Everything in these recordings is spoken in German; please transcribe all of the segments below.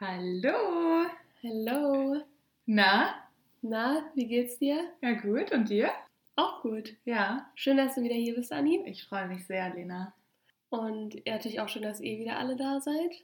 Hallo. Hallo. Na? Na, wie geht's dir? Ja, gut. Und dir? Auch gut. Ja. Schön, dass du wieder hier bist, Anni. Ich freue mich sehr, Lena. Und ja, natürlich auch schön, dass ihr wieder alle da seid.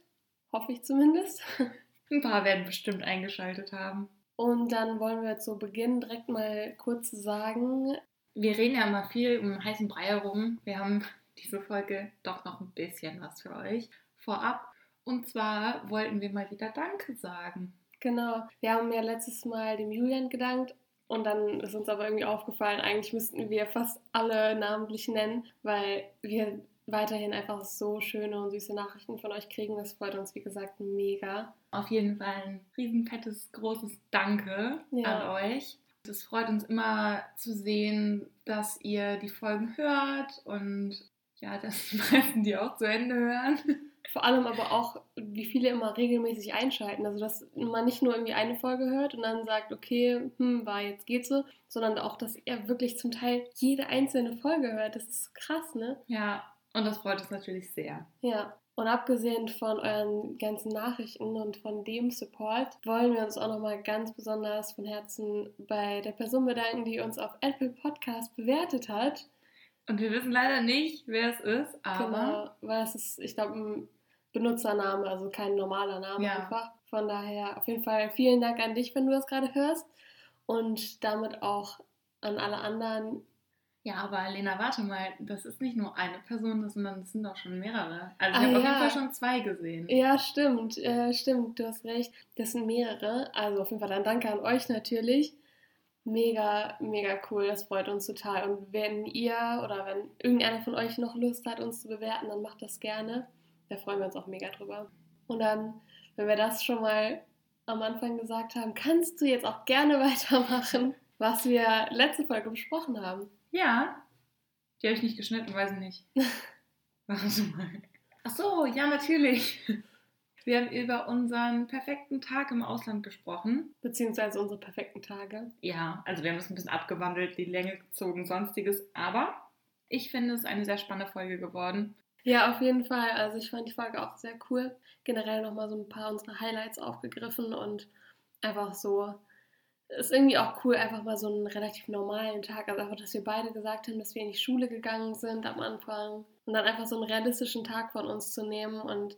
Hoffe ich zumindest. Ein paar werden bestimmt eingeschaltet haben. Und dann wollen wir zu Beginn direkt mal kurz sagen. Wir reden ja immer viel um heißen Brei herum. Wir haben diese Folge doch noch ein bisschen was für euch vorab. Und zwar wollten wir mal wieder Danke sagen. Genau. Wir haben ja letztes Mal dem Julian gedankt und dann ist uns aber irgendwie aufgefallen, eigentlich müssten wir fast alle namentlich nennen, weil wir weiterhin einfach so schöne und süße Nachrichten von euch kriegen. Das freut uns, wie gesagt, mega. Auf jeden Fall ein riesenfettes, großes Danke Ja. an euch. Es freut uns immer zu sehen, dass ihr die Folgen hört und ja, dass die meisten die auch zu Ende hören. Vor allem aber auch, wie viele immer regelmäßig einschalten. Also, dass man nicht nur irgendwie eine Folge hört und dann sagt, okay, hm, war jetzt geht so, sondern auch, dass ihr wirklich zum Teil jede einzelne Folge hört. Das ist so krass, ne? Ja, und das freut uns natürlich sehr. Ja. Und abgesehen von euren ganzen Nachrichten und von dem Support, wollen wir uns auch nochmal ganz besonders von Herzen bei der Person bedanken, die uns auf Apple Podcast bewertet hat. Und wir wissen leider nicht, wer es ist, aber Genau, weil es ist, ich glaube, ein Benutzername, also kein normaler Name Ja. einfach. Von daher auf jeden Fall vielen Dank an dich, wenn du das gerade hörst. Und damit auch an alle anderen. ja, aber Lena, warte mal, das ist nicht nur eine Person, sondern das sind auch schon mehrere. Also ich Ah, habe auf ja. jeden Fall schon zwei gesehen. Ja, stimmt, äh, stimmt, du hast recht. Das sind mehrere. Also auf jeden Fall dann danke an euch natürlich. Mega, mega cool, das freut uns total. Und wenn ihr oder wenn irgendeiner von euch noch Lust hat, uns zu bewerten, dann macht das gerne. Da freuen wir uns auch mega drüber. Und dann, wenn wir das schon mal am Anfang gesagt haben, kannst du jetzt auch gerne weitermachen, was wir letzte Folge besprochen haben. Ja, die habe ich nicht geschnitten, weiß ich nicht. Warte mal. Ach so, ja, natürlich. Wir haben über unseren perfekten Tag im Ausland gesprochen. Beziehungsweise unsere perfekten Tage. Ja, also wir haben es ein bisschen abgewandelt, die Länge gezogen, sonstiges. Aber ich finde es eine sehr spannende Folge geworden. Ja, auf jeden Fall. Also ich fand die Folge auch sehr cool. Generell nochmal so ein paar unserer Highlights aufgegriffen und einfach so. Ist irgendwie auch cool, einfach mal so einen relativ normalen Tag. Also einfach, dass wir beide gesagt haben, dass wir in die Schule gegangen sind am Anfang. Und dann einfach so einen realistischen Tag von uns zu nehmen und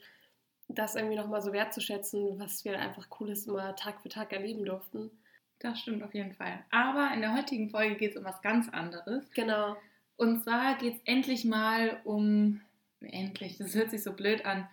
das irgendwie nochmal so wertzuschätzen, was wir einfach Cooles immer Tag für Tag erleben durften. Das stimmt auf jeden Fall. Aber in der heutigen Folge geht es um was ganz anderes. Genau. Und zwar geht es endlich mal um. Endlich, das hört sich so blöd an.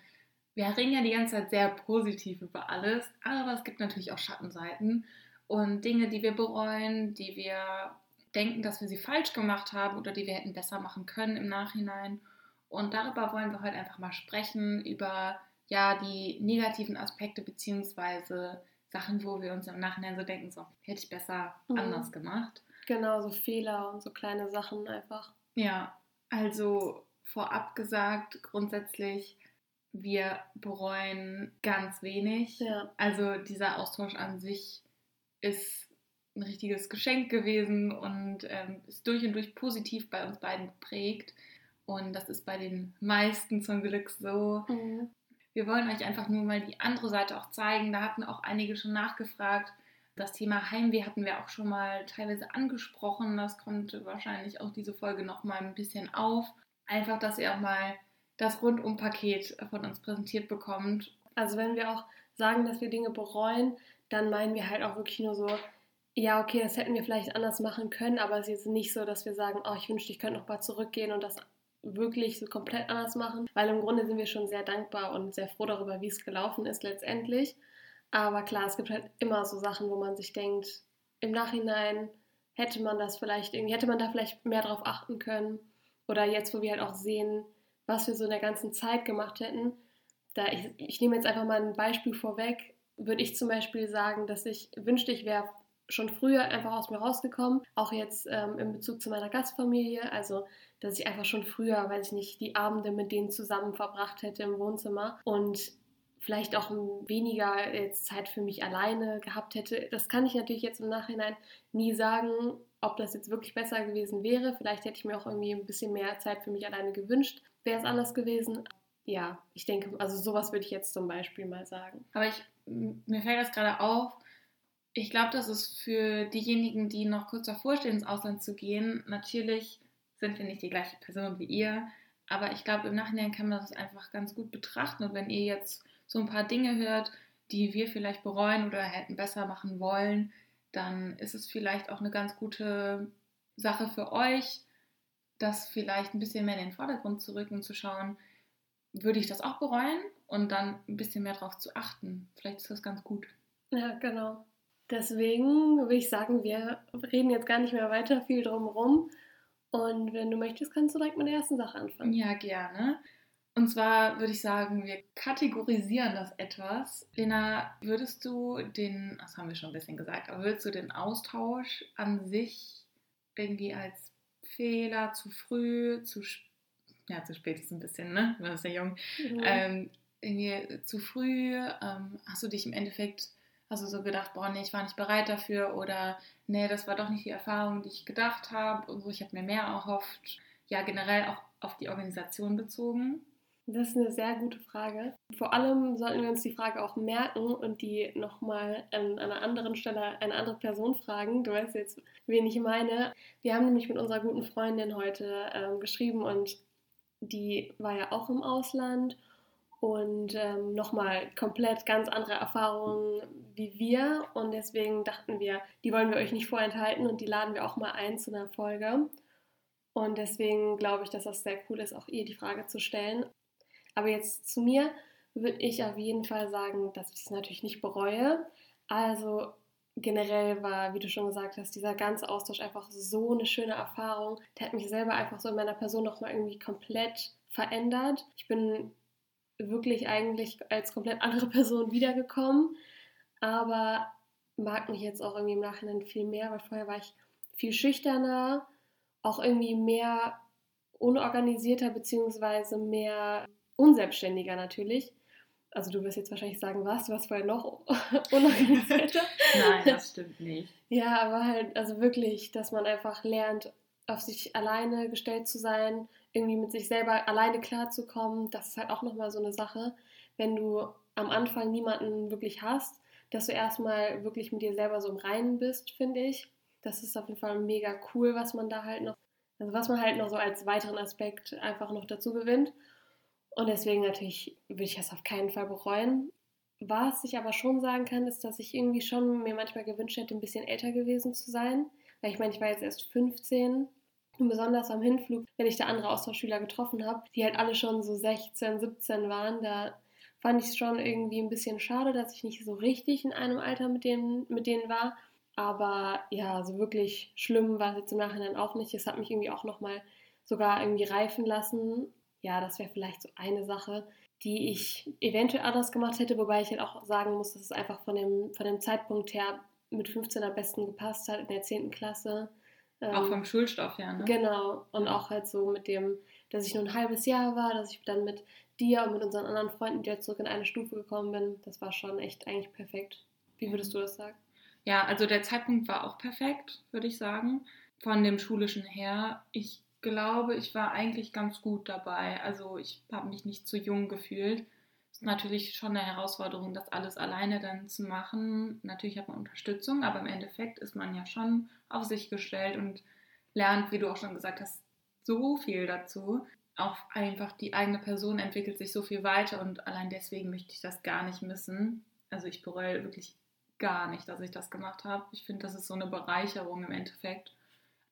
Wir reden ja die ganze Zeit sehr positiv über alles, aber es gibt natürlich auch Schattenseiten und Dinge, die wir bereuen, die wir denken, dass wir sie falsch gemacht haben oder die wir hätten besser machen können im Nachhinein. Und darüber wollen wir heute einfach mal sprechen, über ja die negativen Aspekte beziehungsweise Sachen, wo wir uns im Nachhinein so denken, so hätte ich besser Mhm. anders gemacht. Genau, so Fehler und so kleine Sachen einfach. Ja, also vorab gesagt, grundsätzlich, wir bereuen ganz wenig. Ja. Also dieser Austausch an sich ist ein richtiges Geschenk gewesen und ähm, ist durch und durch positiv bei uns beiden geprägt. Und das ist bei den meisten zum Glück so. Mhm. Wir wollen euch einfach nur mal die andere Seite auch zeigen. Da hatten auch einige schon nachgefragt. Das Thema Heimweh hatten wir auch schon mal teilweise angesprochen. Das kommt wahrscheinlich auch diese Folge noch mal ein bisschen auf. Einfach, dass ihr auch mal das Rundum-Paket von uns präsentiert bekommt. Also wenn wir auch sagen, dass wir Dinge bereuen, dann meinen wir halt auch wirklich nur so, ja, okay, das hätten wir vielleicht anders machen können, aber es ist jetzt nicht so, dass wir sagen, oh, ich wünschte, ich könnte noch mal zurückgehen und das wirklich so komplett anders machen, weil im Grunde sind wir schon sehr dankbar und sehr froh darüber, wie es gelaufen ist letztendlich. Aber klar, es gibt halt immer so Sachen, wo man sich denkt, im Nachhinein hätte man das vielleicht irgendwie, hätte man da vielleicht mehr drauf achten können. Oder jetzt, wo wir halt auch sehen, was wir so in der ganzen Zeit gemacht hätten. Da ich, ich nehme jetzt einfach mal ein Beispiel vorweg, würde ich zum Beispiel sagen, dass ich wünschte, ich wäre schon früher einfach aus mir rausgekommen, auch jetzt ähm, in Bezug zu meiner Gastfamilie, also dass ich einfach schon früher, weiß ich nicht, die Abende mit denen zusammen verbracht hätte im Wohnzimmer und vielleicht auch weniger jetzt Zeit für mich alleine gehabt hätte. Das kann ich natürlich jetzt im Nachhinein nie sagen, ob das jetzt wirklich besser gewesen wäre. Vielleicht hätte ich mir auch irgendwie ein bisschen mehr Zeit für mich alleine gewünscht. Wäre es anders gewesen. ja, ich denke, also sowas würde ich jetzt zum Beispiel mal sagen. Aber ich, mir fällt das gerade auf, ich glaube, dass es für diejenigen, die noch kurz davor stehen, ins Ausland zu gehen, natürlich sind wir nicht die gleiche Person wie ihr, aber ich glaube, im Nachhinein kann man das einfach ganz gut betrachten. Und wenn ihr jetzt so ein paar Dinge hört, die wir vielleicht bereuen oder hätten besser machen wollen, dann ist es vielleicht auch eine ganz gute Sache für euch, das vielleicht ein bisschen mehr in den Vordergrund zu rücken und zu schauen, würde ich das auch bereuen und dann ein bisschen mehr darauf zu achten. Vielleicht ist das ganz gut. Ja, genau. Deswegen würde ich sagen, wir reden jetzt gar nicht mehr weiter viel drumherum. Und wenn du möchtest, kannst du direkt mit der ersten Sache anfangen. Ja, gerne. Und zwar würde ich sagen, wir kategorisieren das etwas. Lena, würdest du den, das haben wir schon ein bisschen gesagt, aber würdest du den Austausch an sich irgendwie als Fehler, zu früh, zu, ja, zu spät ist ein bisschen, ne? Man ist ja jung. Mhm. Ähm, irgendwie zu früh, ähm, hast du dich im Endeffekt, hast du so gedacht, boah, nee, ich war nicht bereit dafür oder nee, das war doch nicht die Erfahrung, die ich gedacht habe und so, ich habe mir mehr erhofft. Ja, generell auch auf die Organisation bezogen. Das ist eine sehr gute Frage. Vor allem sollten wir uns die Frage auch merken und die nochmal an einer anderen Stelle eine andere Person fragen. Du weißt jetzt, wen ich meine. Wir haben nämlich mit unserer guten Freundin heute ähm, geschrieben und die war ja auch im Ausland und ähm, nochmal komplett ganz andere Erfahrungen wie wir. Und deswegen dachten wir, die wollen wir euch nicht vorenthalten und die laden wir auch mal ein zu einer Folge. Und deswegen glaube ich, dass das sehr cool ist, auch ihr die Frage zu stellen. Aber jetzt zu mir würde ich auf jeden Fall sagen, dass ich es natürlich nicht bereue. Also generell war, wie du schon gesagt hast, dieser ganze Austausch einfach so eine schöne Erfahrung. Der hat mich selber einfach so in meiner Person nochmal irgendwie komplett verändert. Ich bin wirklich eigentlich als komplett andere Person wiedergekommen, aber mag mich jetzt auch irgendwie im Nachhinein viel mehr, weil vorher war ich viel schüchterner, auch irgendwie mehr unorganisierter beziehungsweise mehr unselbstständiger natürlich. Also du wirst jetzt wahrscheinlich sagen, was, du warst vorher noch unorganisierter. Nein, das stimmt nicht. ja, aber halt, also wirklich, dass man einfach lernt, auf sich alleine gestellt zu sein, irgendwie mit sich selber alleine klarzukommen. Das ist halt auch nochmal so eine Sache, wenn du am Anfang niemanden wirklich hast, dass du erstmal wirklich mit dir selber so im Reinen bist, finde ich. Das ist auf jeden Fall mega cool, was man da halt noch, also was man halt noch so als weiteren Aspekt einfach noch dazu gewinnt. Und deswegen natürlich würde ich das auf keinen Fall bereuen. Was ich aber schon sagen kann, ist, dass ich irgendwie schon mir manchmal gewünscht hätte, ein bisschen älter gewesen zu sein. Weil ich meine, ich war jetzt erst 15 und besonders am Hinflug, wenn ich da andere Austauschschüler getroffen habe, die halt alle schon so 16, 17 waren, da fand ich es schon irgendwie ein bisschen schade, dass ich nicht so richtig in einem Alter mit denen, mit denen war. Aber ja, so wirklich schlimm war es jetzt im Nachhinein auch nicht. Es hat mich irgendwie auch nochmal sogar irgendwie reifen lassen ja, das wäre vielleicht so eine Sache, die ich eventuell anders gemacht hätte, wobei ich halt auch sagen muss, dass es einfach von dem, von dem Zeitpunkt her mit 15 am besten gepasst hat in der 10. Klasse. Auch vom ähm, Schulstoff her, ne? Genau. Und auch halt so mit dem, dass ich nur ein halbes Jahr war, dass ich dann mit dir und mit unseren anderen Freunden wieder zurück in eine Stufe gekommen bin. Das war schon echt eigentlich perfekt. Wie würdest du das sagen? Ja, also der Zeitpunkt war auch perfekt, würde ich sagen. Von dem Schulischen her. Ich glaube, ich war eigentlich ganz gut dabei. Also ich habe mich nicht zu jung gefühlt. Natürlich schon eine Herausforderung, das alles alleine dann zu machen. Natürlich hat man Unterstützung, aber im Endeffekt ist man ja schon auf sich gestellt und lernt, wie du auch schon gesagt hast, so viel dazu. Auch einfach die eigene Person entwickelt sich so viel weiter und allein deswegen möchte ich das gar nicht missen. Also ich bereue wirklich gar nicht, dass ich das gemacht habe. Ich finde, das ist so eine Bereicherung im Endeffekt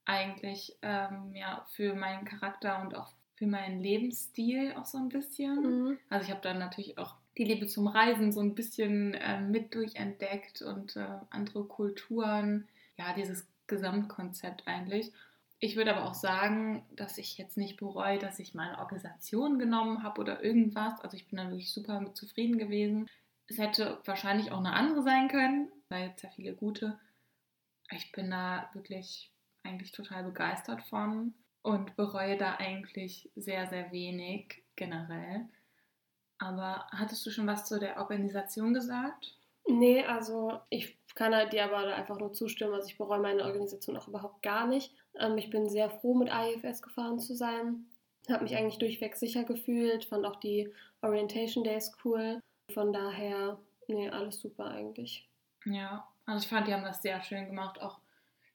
eigentlich ähm, ja, für meinen Charakter und auch für meinen Lebensstil auch so ein bisschen. Mhm. Also ich habe dann natürlich auch die Liebe zum Reisen so ein bisschen äh, mit durchentdeckt und äh, andere Kulturen. Ja, dieses Gesamtkonzept eigentlich. Ich würde aber auch sagen, dass ich jetzt nicht bereue, dass ich meine Organisation genommen habe oder irgendwas. Also ich bin da wirklich super mit zufrieden gewesen. Es hätte wahrscheinlich auch eine andere sein können, weil jetzt ja viele gute. Ich bin da wirklich eigentlich total begeistert von und bereue da eigentlich sehr, sehr wenig generell. Aber hattest du schon was zu der Organisation gesagt? Nee, also ich kann halt dir aber einfach nur zustimmen. Also ich bereue meine Organisation auch überhaupt gar nicht. Ähm, ich bin sehr froh, mit AIFS gefahren zu sein. Habe mich eigentlich durchweg sicher gefühlt, fand auch die Orientation Days cool. Von daher, nee, alles super eigentlich. Ja, also ich fand, die haben das sehr schön gemacht. Auch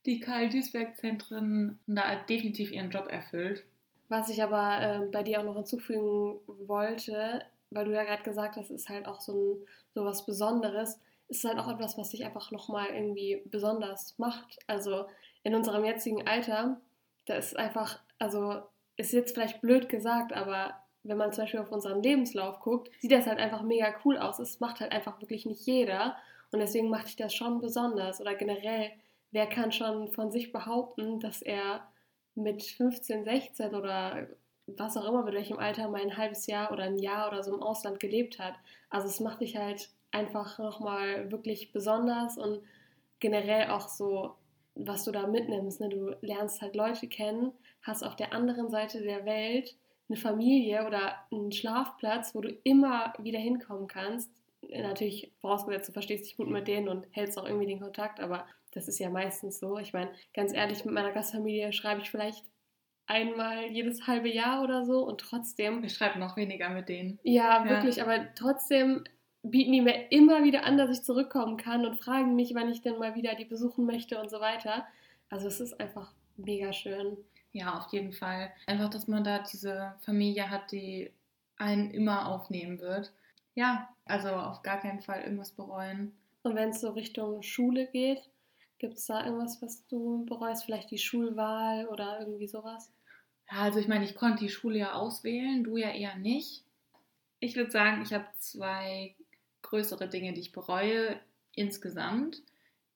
die Karl-Duisberg-Zentren da definitiv ihren Job erfüllt. Was ich aber äh, bei dir auch noch hinzufügen wollte, weil du ja gerade gesagt hast, ist halt auch so, ein, so was Besonderes, ist halt auch etwas, was dich einfach nochmal irgendwie besonders macht. Also in unserem jetzigen Alter, da ist einfach, also ist jetzt vielleicht blöd gesagt, aber wenn man zum Beispiel auf unseren Lebenslauf guckt, sieht das halt einfach mega cool aus. Es macht halt einfach wirklich nicht jeder. Und deswegen macht dich das schon besonders. Oder generell, wer kann schon von sich behaupten, dass er mit 15, 16 oder was auch immer, mit welchem Alter mal ein halbes Jahr oder ein Jahr oder so im Ausland gelebt hat. Also es macht dich halt einfach nochmal wirklich besonders und generell auch so, was du da mitnimmst. Ne? Du lernst halt Leute kennen, hast auf der anderen Seite der Welt eine Familie oder einen Schlafplatz, wo du immer wieder hinkommen kannst. Natürlich vorausgesetzt, du verstehst dich gut mit denen und hältst auch irgendwie den Kontakt, aber das ist ja meistens so. Ich meine, ganz ehrlich, mit meiner Gastfamilie schreibe ich vielleicht einmal jedes halbe Jahr oder so und trotzdem. Ich schreibe noch weniger mit denen. Ja, wirklich, ja. aber trotzdem bieten die mir immer wieder an, dass ich zurückkommen kann und fragen mich, wann ich denn mal wieder die besuchen möchte und so weiter. Also es ist einfach mega schön. Ja, auf jeden Fall. Einfach, dass man da diese Familie hat, die einen immer aufnehmen wird. Ja, also auf gar keinen Fall irgendwas bereuen. Und wenn es so Richtung Schule geht, gibt es da irgendwas, was du bereust? Vielleicht die Schulwahl oder irgendwie sowas? Ja, also ich meine, ich konnte die Schule ja auswählen, du ja eher nicht. Ich würde sagen, ich habe zwei größere Dinge, die ich bereue insgesamt.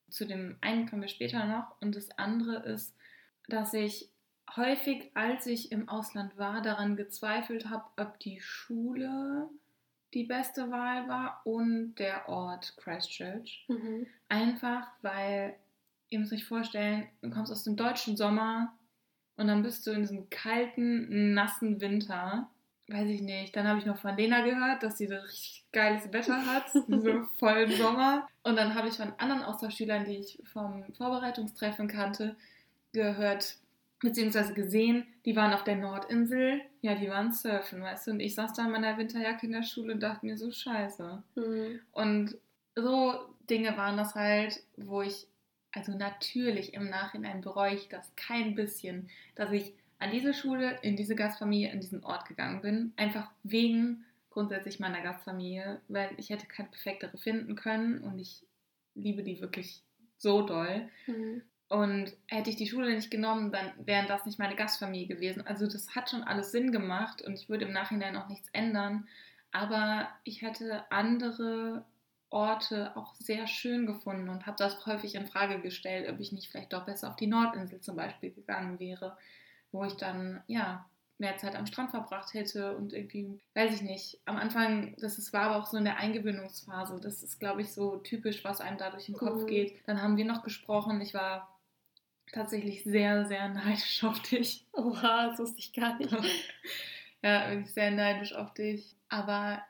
Zu dem einen kommen wir später noch. Und das andere ist, dass ich häufig, als ich im Ausland war, daran gezweifelt habe, ob die Schule die beste Wahl war und der Ort Christchurch. Mhm. Einfach weil, ihr müsst euch vorstellen, du kommst aus dem deutschen Sommer und dann bist du in diesem kalten, nassen Winter. Weiß ich nicht. Dann habe ich noch von Lena gehört, dass sie so richtig geiles Wetter hat, so vollen Sommer. Und dann habe ich von anderen Austauschschülern, die ich vom Vorbereitungstreffen kannte, gehört, beziehungsweise gesehen, die waren auf der Nordinsel, ja, die waren surfen, weißt du, und ich saß da in meiner Winterjacke in der Schule und dachte mir so, scheiße. Mhm. Und so Dinge waren das halt, wo ich, also natürlich im Nachhinein bereue ich das kein bisschen, dass ich an diese Schule, in diese Gastfamilie, in diesen Ort gegangen bin, einfach wegen grundsätzlich meiner Gastfamilie, weil ich hätte keine perfektere finden können und ich liebe die wirklich so doll. Mhm. Und hätte ich die Schule nicht genommen, dann wären das nicht meine Gastfamilie gewesen. Also das hat schon alles Sinn gemacht und ich würde im Nachhinein auch nichts ändern. Aber ich hätte andere Orte auch sehr schön gefunden und habe das häufig in Frage gestellt, ob ich nicht vielleicht doch besser auf die Nordinsel zum Beispiel gegangen wäre, wo ich dann ja mehr Zeit am Strand verbracht hätte und irgendwie, weiß ich nicht, am Anfang, das ist, war aber auch so in der Eingewöhnungsphase, das ist, glaube ich, so typisch, was einem da durch den Kopf mhm. geht. Dann haben wir noch gesprochen, ich war tatsächlich sehr, sehr neidisch auf dich. Oha, das wusste ich gar nicht. ja, wirklich sehr neidisch auf dich. Aber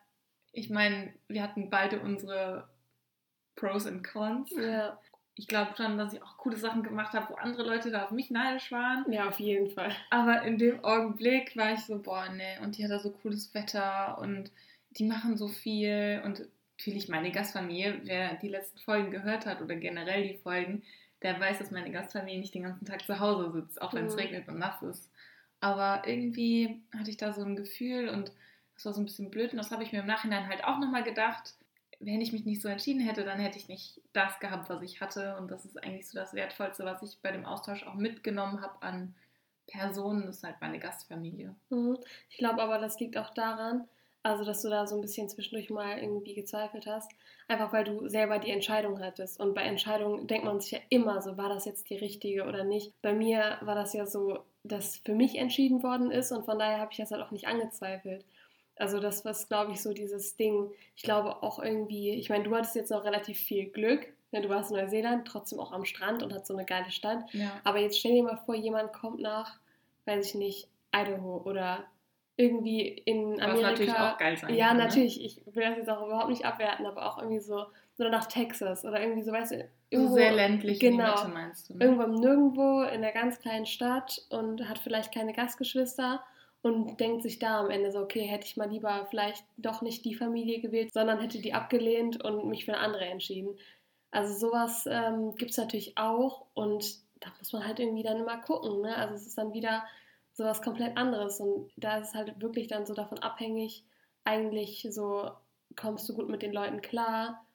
ich meine, wir hatten beide unsere Pros und Cons. Ja. Ich glaube schon, dass ich auch coole Sachen gemacht habe, wo andere Leute da auf mich neidisch waren. Ja, auf jeden Fall. Aber in dem Augenblick war ich so, boah, ne, und die hat da so cooles Wetter und die machen so viel und natürlich meine Gastfamilie, wer die letzten Folgen gehört hat oder generell die Folgen, der weiß, dass meine Gastfamilie nicht den ganzen Tag zu Hause sitzt, auch wenn es mhm. regnet und nass ist. Aber irgendwie hatte ich da so ein Gefühl und das war so ein bisschen blöd und das habe ich mir im Nachhinein halt auch nochmal gedacht. Wenn ich mich nicht so entschieden hätte, dann hätte ich nicht das gehabt, was ich hatte. Und das ist eigentlich so das Wertvollste, was ich bei dem Austausch auch mitgenommen habe an Personen, das ist halt meine Gastfamilie. Mhm. Ich glaube aber, das liegt auch daran, also, dass du da so ein bisschen zwischendurch mal irgendwie gezweifelt hast. Einfach weil du selber die Entscheidung hattest. Und bei Entscheidungen denkt man sich ja immer so, war das jetzt die richtige oder nicht. Bei mir war das ja so, dass für mich entschieden worden ist und von daher habe ich das halt auch nicht angezweifelt. Also das war, glaube ich, so dieses Ding. Ich glaube auch irgendwie, ich meine, du hattest jetzt noch relativ viel Glück. Ne? Du warst in Neuseeland, trotzdem auch am Strand und hat so eine geile Stadt. Ja. Aber jetzt stell dir mal vor, jemand kommt nach, weiß ich nicht, Idaho oder irgendwie in Amerika. Was natürlich auch geil sein Ja, kann, ne? natürlich. Ne? Ich will das jetzt auch überhaupt nicht abwerten, aber auch irgendwie so, oder nach Texas oder irgendwie so, weißt du, irgendwo. Sehr ländlich genau, Mitte, meinst du. Ne? Irgendwo nirgendwo in einer ganz kleinen Stadt und hat vielleicht keine Gastgeschwister. Und denkt sich da am Ende so, okay, hätte ich mal lieber vielleicht doch nicht die Familie gewählt, sondern hätte die abgelehnt und mich für eine andere entschieden. Also sowas ähm, gibt es natürlich auch und da muss man halt irgendwie dann immer gucken. Ne? Also es ist dann wieder sowas komplett anderes und da ist es halt wirklich dann so davon abhängig, eigentlich so, kommst du gut mit den Leuten klar,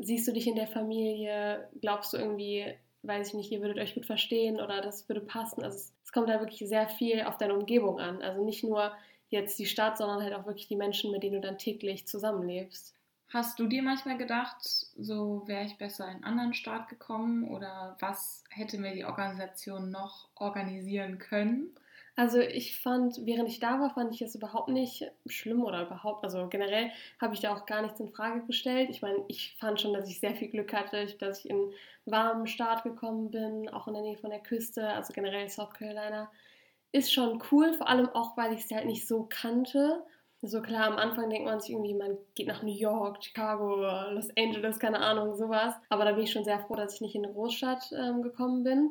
siehst du dich in der Familie, glaubst du irgendwie, weiß ich nicht, ihr würdet euch gut verstehen oder das würde passen. Also es, es kommt da wirklich sehr viel auf deine Umgebung an. Also nicht nur jetzt die Stadt, sondern halt auch wirklich die Menschen, mit denen du dann täglich zusammenlebst. Hast du dir manchmal gedacht, so wäre ich besser in einen anderen Staat gekommen oder was hätte mir die Organisation noch organisieren können? Also ich fand, während ich da war, fand ich es überhaupt nicht schlimm oder überhaupt, also generell habe ich da auch gar nichts in Frage gestellt. Ich meine, ich fand schon, dass ich sehr viel Glück hatte, dass ich in einen warmen Staat gekommen bin, auch in der Nähe von der Küste, also generell South Carolina. Ist schon cool, vor allem auch, weil ich es halt nicht so kannte. So klar, am Anfang denkt man sich irgendwie, man geht nach New York, Chicago, Los Angeles, keine Ahnung, sowas. Aber da bin ich schon sehr froh, dass ich nicht in eine Großstadt ähm, gekommen bin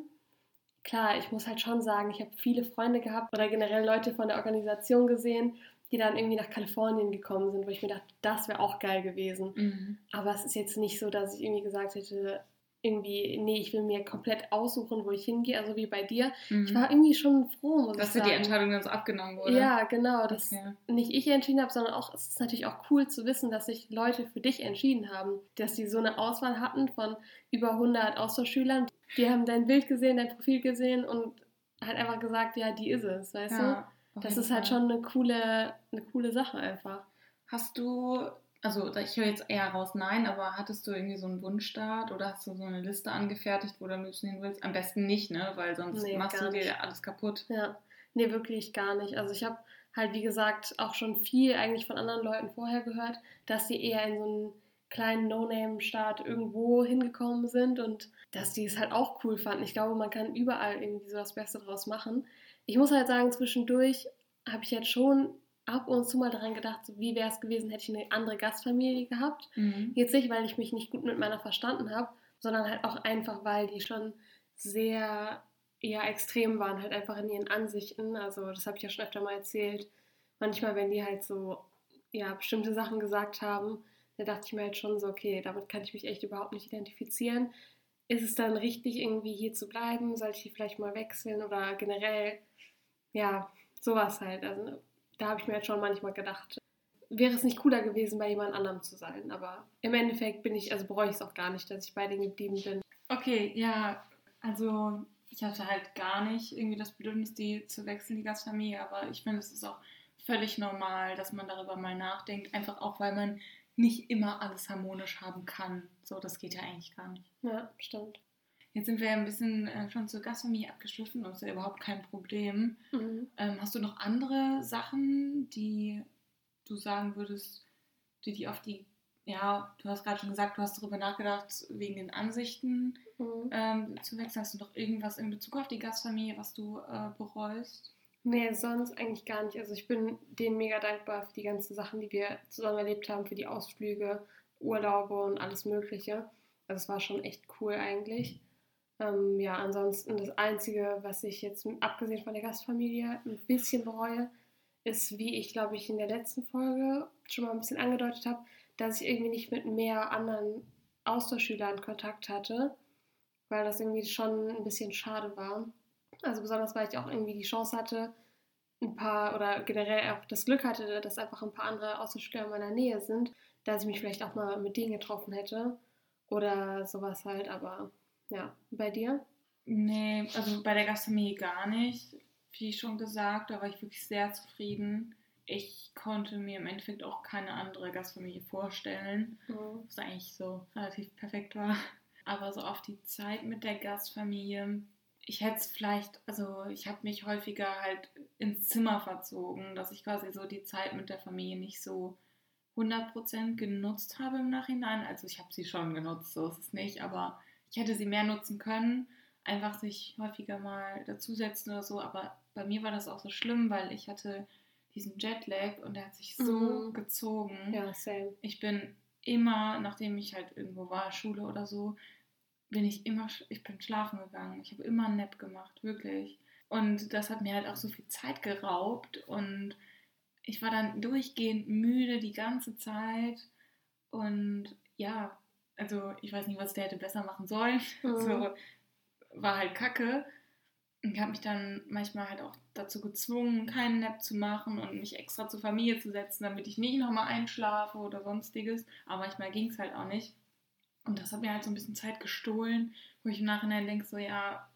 klar, ich muss halt schon sagen, ich habe viele Freunde gehabt oder generell Leute von der Organisation gesehen, die dann irgendwie nach Kalifornien gekommen sind, wo ich mir dachte, das wäre auch geil gewesen. Mhm. Aber es ist jetzt nicht so, dass ich irgendwie gesagt hätte, irgendwie, nee, ich will mir komplett aussuchen, wo ich hingehe, also wie bei dir. Mhm. Ich war irgendwie schon froh, muss dass ich sagen. Dass dir die Entscheidung dann so abgenommen wurde. Ja, genau, dass okay. nicht ich entschieden habe, sondern auch, es ist natürlich auch cool zu wissen, dass sich Leute für dich entschieden haben, dass sie so eine Auswahl hatten von über 100 Austauschschülern. Die haben dein Bild gesehen, dein Profil gesehen und halt einfach gesagt, ja, die ist es, weißt ja, du? Das ist halt schon eine coole, eine coole Sache einfach. Hast du also ich höre jetzt eher raus, nein, aber hattest du irgendwie so einen Wunschstart oder hast du so eine Liste angefertigt, wo du am liebsten hin willst? Am besten nicht, ne? Weil sonst nee, machst du dir nicht. alles kaputt. Ja, nee, wirklich gar nicht. Also ich habe halt, wie gesagt, auch schon viel eigentlich von anderen Leuten vorher gehört, dass sie eher in so einen kleinen No-Name-Staat irgendwo hingekommen sind und dass die es halt auch cool fanden. Ich glaube, man kann überall irgendwie so das Beste draus machen. Ich muss halt sagen, zwischendurch habe ich jetzt schon ab und zu mal daran gedacht, so wie wäre es gewesen, hätte ich eine andere Gastfamilie gehabt. Mhm. Jetzt nicht, weil ich mich nicht gut mit meiner verstanden habe, sondern halt auch einfach, weil die schon sehr eher extrem waren, halt einfach in ihren Ansichten. Also das habe ich ja schon öfter mal erzählt. Manchmal, wenn die halt so ja bestimmte Sachen gesagt haben, da dachte ich mir halt schon so, okay, damit kann ich mich echt überhaupt nicht identifizieren. Ist es dann richtig, irgendwie hier zu bleiben? Sollte ich die vielleicht mal wechseln oder generell, ja, sowas halt. Also da habe ich mir jetzt schon manchmal gedacht, wäre es nicht cooler gewesen, bei jemand anderem zu sein. Aber im Endeffekt bin ich, also bereue ich es auch gar nicht, dass ich bei denen geblieben bin. Okay, ja, also ich hatte halt gar nicht irgendwie das Bedürfnis, die zu wechseln, die Gastfamilie, aber ich finde, es ist auch völlig normal, dass man darüber mal nachdenkt, einfach auch, weil man nicht immer alles harmonisch haben kann. So, das geht ja eigentlich gar nicht. Ja, stimmt. Jetzt sind wir ein bisschen äh, schon zur Gastfamilie abgeschliffen und ist ja überhaupt kein Problem. Mhm. Ähm, hast du noch andere Sachen, die du sagen würdest, die die auf die, ja, du hast gerade schon gesagt, du hast darüber nachgedacht, wegen den Ansichten mhm. ähm, zu wechseln. Hast du noch irgendwas in Bezug auf die Gastfamilie, was du äh, bereust? Nee, sonst eigentlich gar nicht. Also ich bin denen mega dankbar für die ganzen Sachen, die wir zusammen erlebt haben, für die Ausflüge, Urlaube und alles Mögliche. Also es war schon echt cool eigentlich. Ähm, ja, ansonsten das Einzige, was ich jetzt abgesehen von der Gastfamilie ein bisschen bereue, ist, wie ich glaube ich in der letzten Folge schon mal ein bisschen angedeutet habe, dass ich irgendwie nicht mit mehr anderen Austauschschülern Kontakt hatte, weil das irgendwie schon ein bisschen schade war. Also besonders, weil ich auch irgendwie die Chance hatte, ein paar oder generell auch das Glück hatte, dass einfach ein paar andere Austauschschüler in meiner Nähe sind, dass ich mich vielleicht auch mal mit denen getroffen hätte oder sowas halt, aber ja, bei dir? Nee, also bei der Gastfamilie gar nicht. Wie schon gesagt, da war ich wirklich sehr zufrieden. Ich konnte mir im Endeffekt auch keine andere Gastfamilie vorstellen, mhm. was eigentlich so relativ perfekt war. Aber so auf die Zeit mit der Gastfamilie, ich hätte es vielleicht, also ich habe mich häufiger halt ins Zimmer verzogen, dass ich quasi so die Zeit mit der Familie nicht so 100% genutzt habe im Nachhinein. Also ich habe sie schon genutzt, so ist es nicht, aber ich hätte sie mehr nutzen können, einfach sich häufiger mal dazusetzen oder so. Aber bei mir war das auch so schlimm, weil ich hatte diesen Jetlag und der hat sich so mhm. gezogen. Ja, same. Ich bin immer, nachdem ich halt irgendwo war, Schule oder so, bin ich immer, ich bin schlafen gegangen. Ich habe immer einen Nap gemacht, wirklich. Und das hat mir halt auch so viel Zeit geraubt und ich war dann durchgehend müde die ganze Zeit und ja, also ich weiß nicht, was der hätte besser machen sollen. Mhm. So war halt kacke. Und ich habe mich dann manchmal halt auch dazu gezwungen, keinen Nap zu machen und mich extra zur Familie zu setzen, damit ich nicht nochmal einschlafe oder sonstiges. Aber manchmal ging es halt auch nicht. Und das hat mir halt so ein bisschen Zeit gestohlen, wo ich im Nachhinein denke, so ja,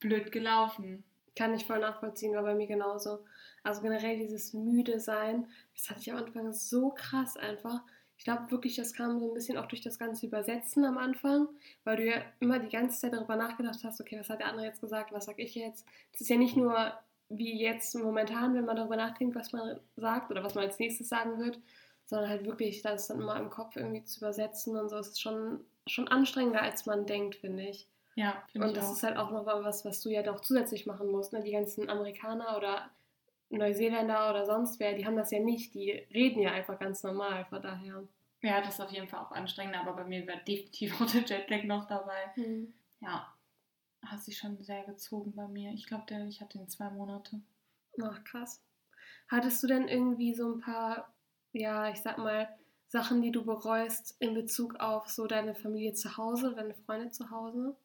blöd gelaufen. Kann ich voll nachvollziehen, war bei mir genauso. Also generell dieses müde sein, das hatte ich am Anfang so krass einfach. Ich glaube wirklich, das kam so ein bisschen auch durch das ganze Übersetzen am Anfang, weil du ja immer die ganze Zeit darüber nachgedacht hast, okay, was hat der andere jetzt gesagt, was sag ich jetzt? Es ist ja nicht nur wie jetzt momentan, wenn man darüber nachdenkt, was man sagt oder was man als nächstes sagen wird, sondern halt wirklich das dann immer im Kopf irgendwie zu übersetzen und so. Ist schon, schon anstrengender, als man denkt, finde ich. Ja, finde Und das auch. ist halt auch noch was, was du ja doch zusätzlich machen musst. Ne? Die ganzen Amerikaner oder Neuseeländer oder sonst wer, die haben das ja nicht. Die reden ja einfach ganz normal, von daher. Ja, das ist auf jeden Fall auch anstrengend, aber bei mir wäre definitiv auch der Jetlag noch dabei. Mhm. Ja, hat sich schon sehr gezogen bei mir. Ich glaube, ich hatte den zwei Monate. Ach, krass. Hattest du denn irgendwie so ein paar, ja, ich sag mal, Sachen, die du bereust in Bezug auf so deine Familie zu Hause, deine Freunde zu Hause?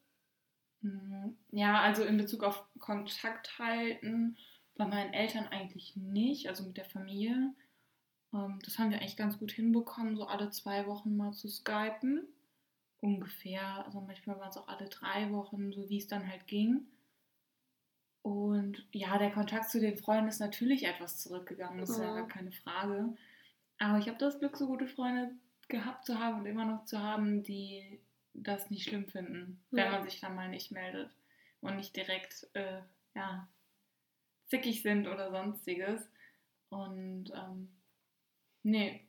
Mhm. Ja, also in Bezug auf Kontakt halten bei meinen Eltern eigentlich nicht, also mit der Familie. Ähm, das haben wir eigentlich ganz gut hinbekommen, so alle zwei Wochen mal zu skypen. Ungefähr, also manchmal waren es auch alle drei Wochen, so wie es dann halt ging. Und ja, der Kontakt zu den Freunden ist natürlich etwas zurückgegangen, das ist ja gar keine Frage. Aber ich habe das Glück, so gute Freunde gehabt zu haben und immer noch zu haben, die das nicht schlimm finden, wenn ja. man sich dann mal nicht meldet und nicht direkt, äh, ja, zickig sind oder sonstiges. Und ähm, nee,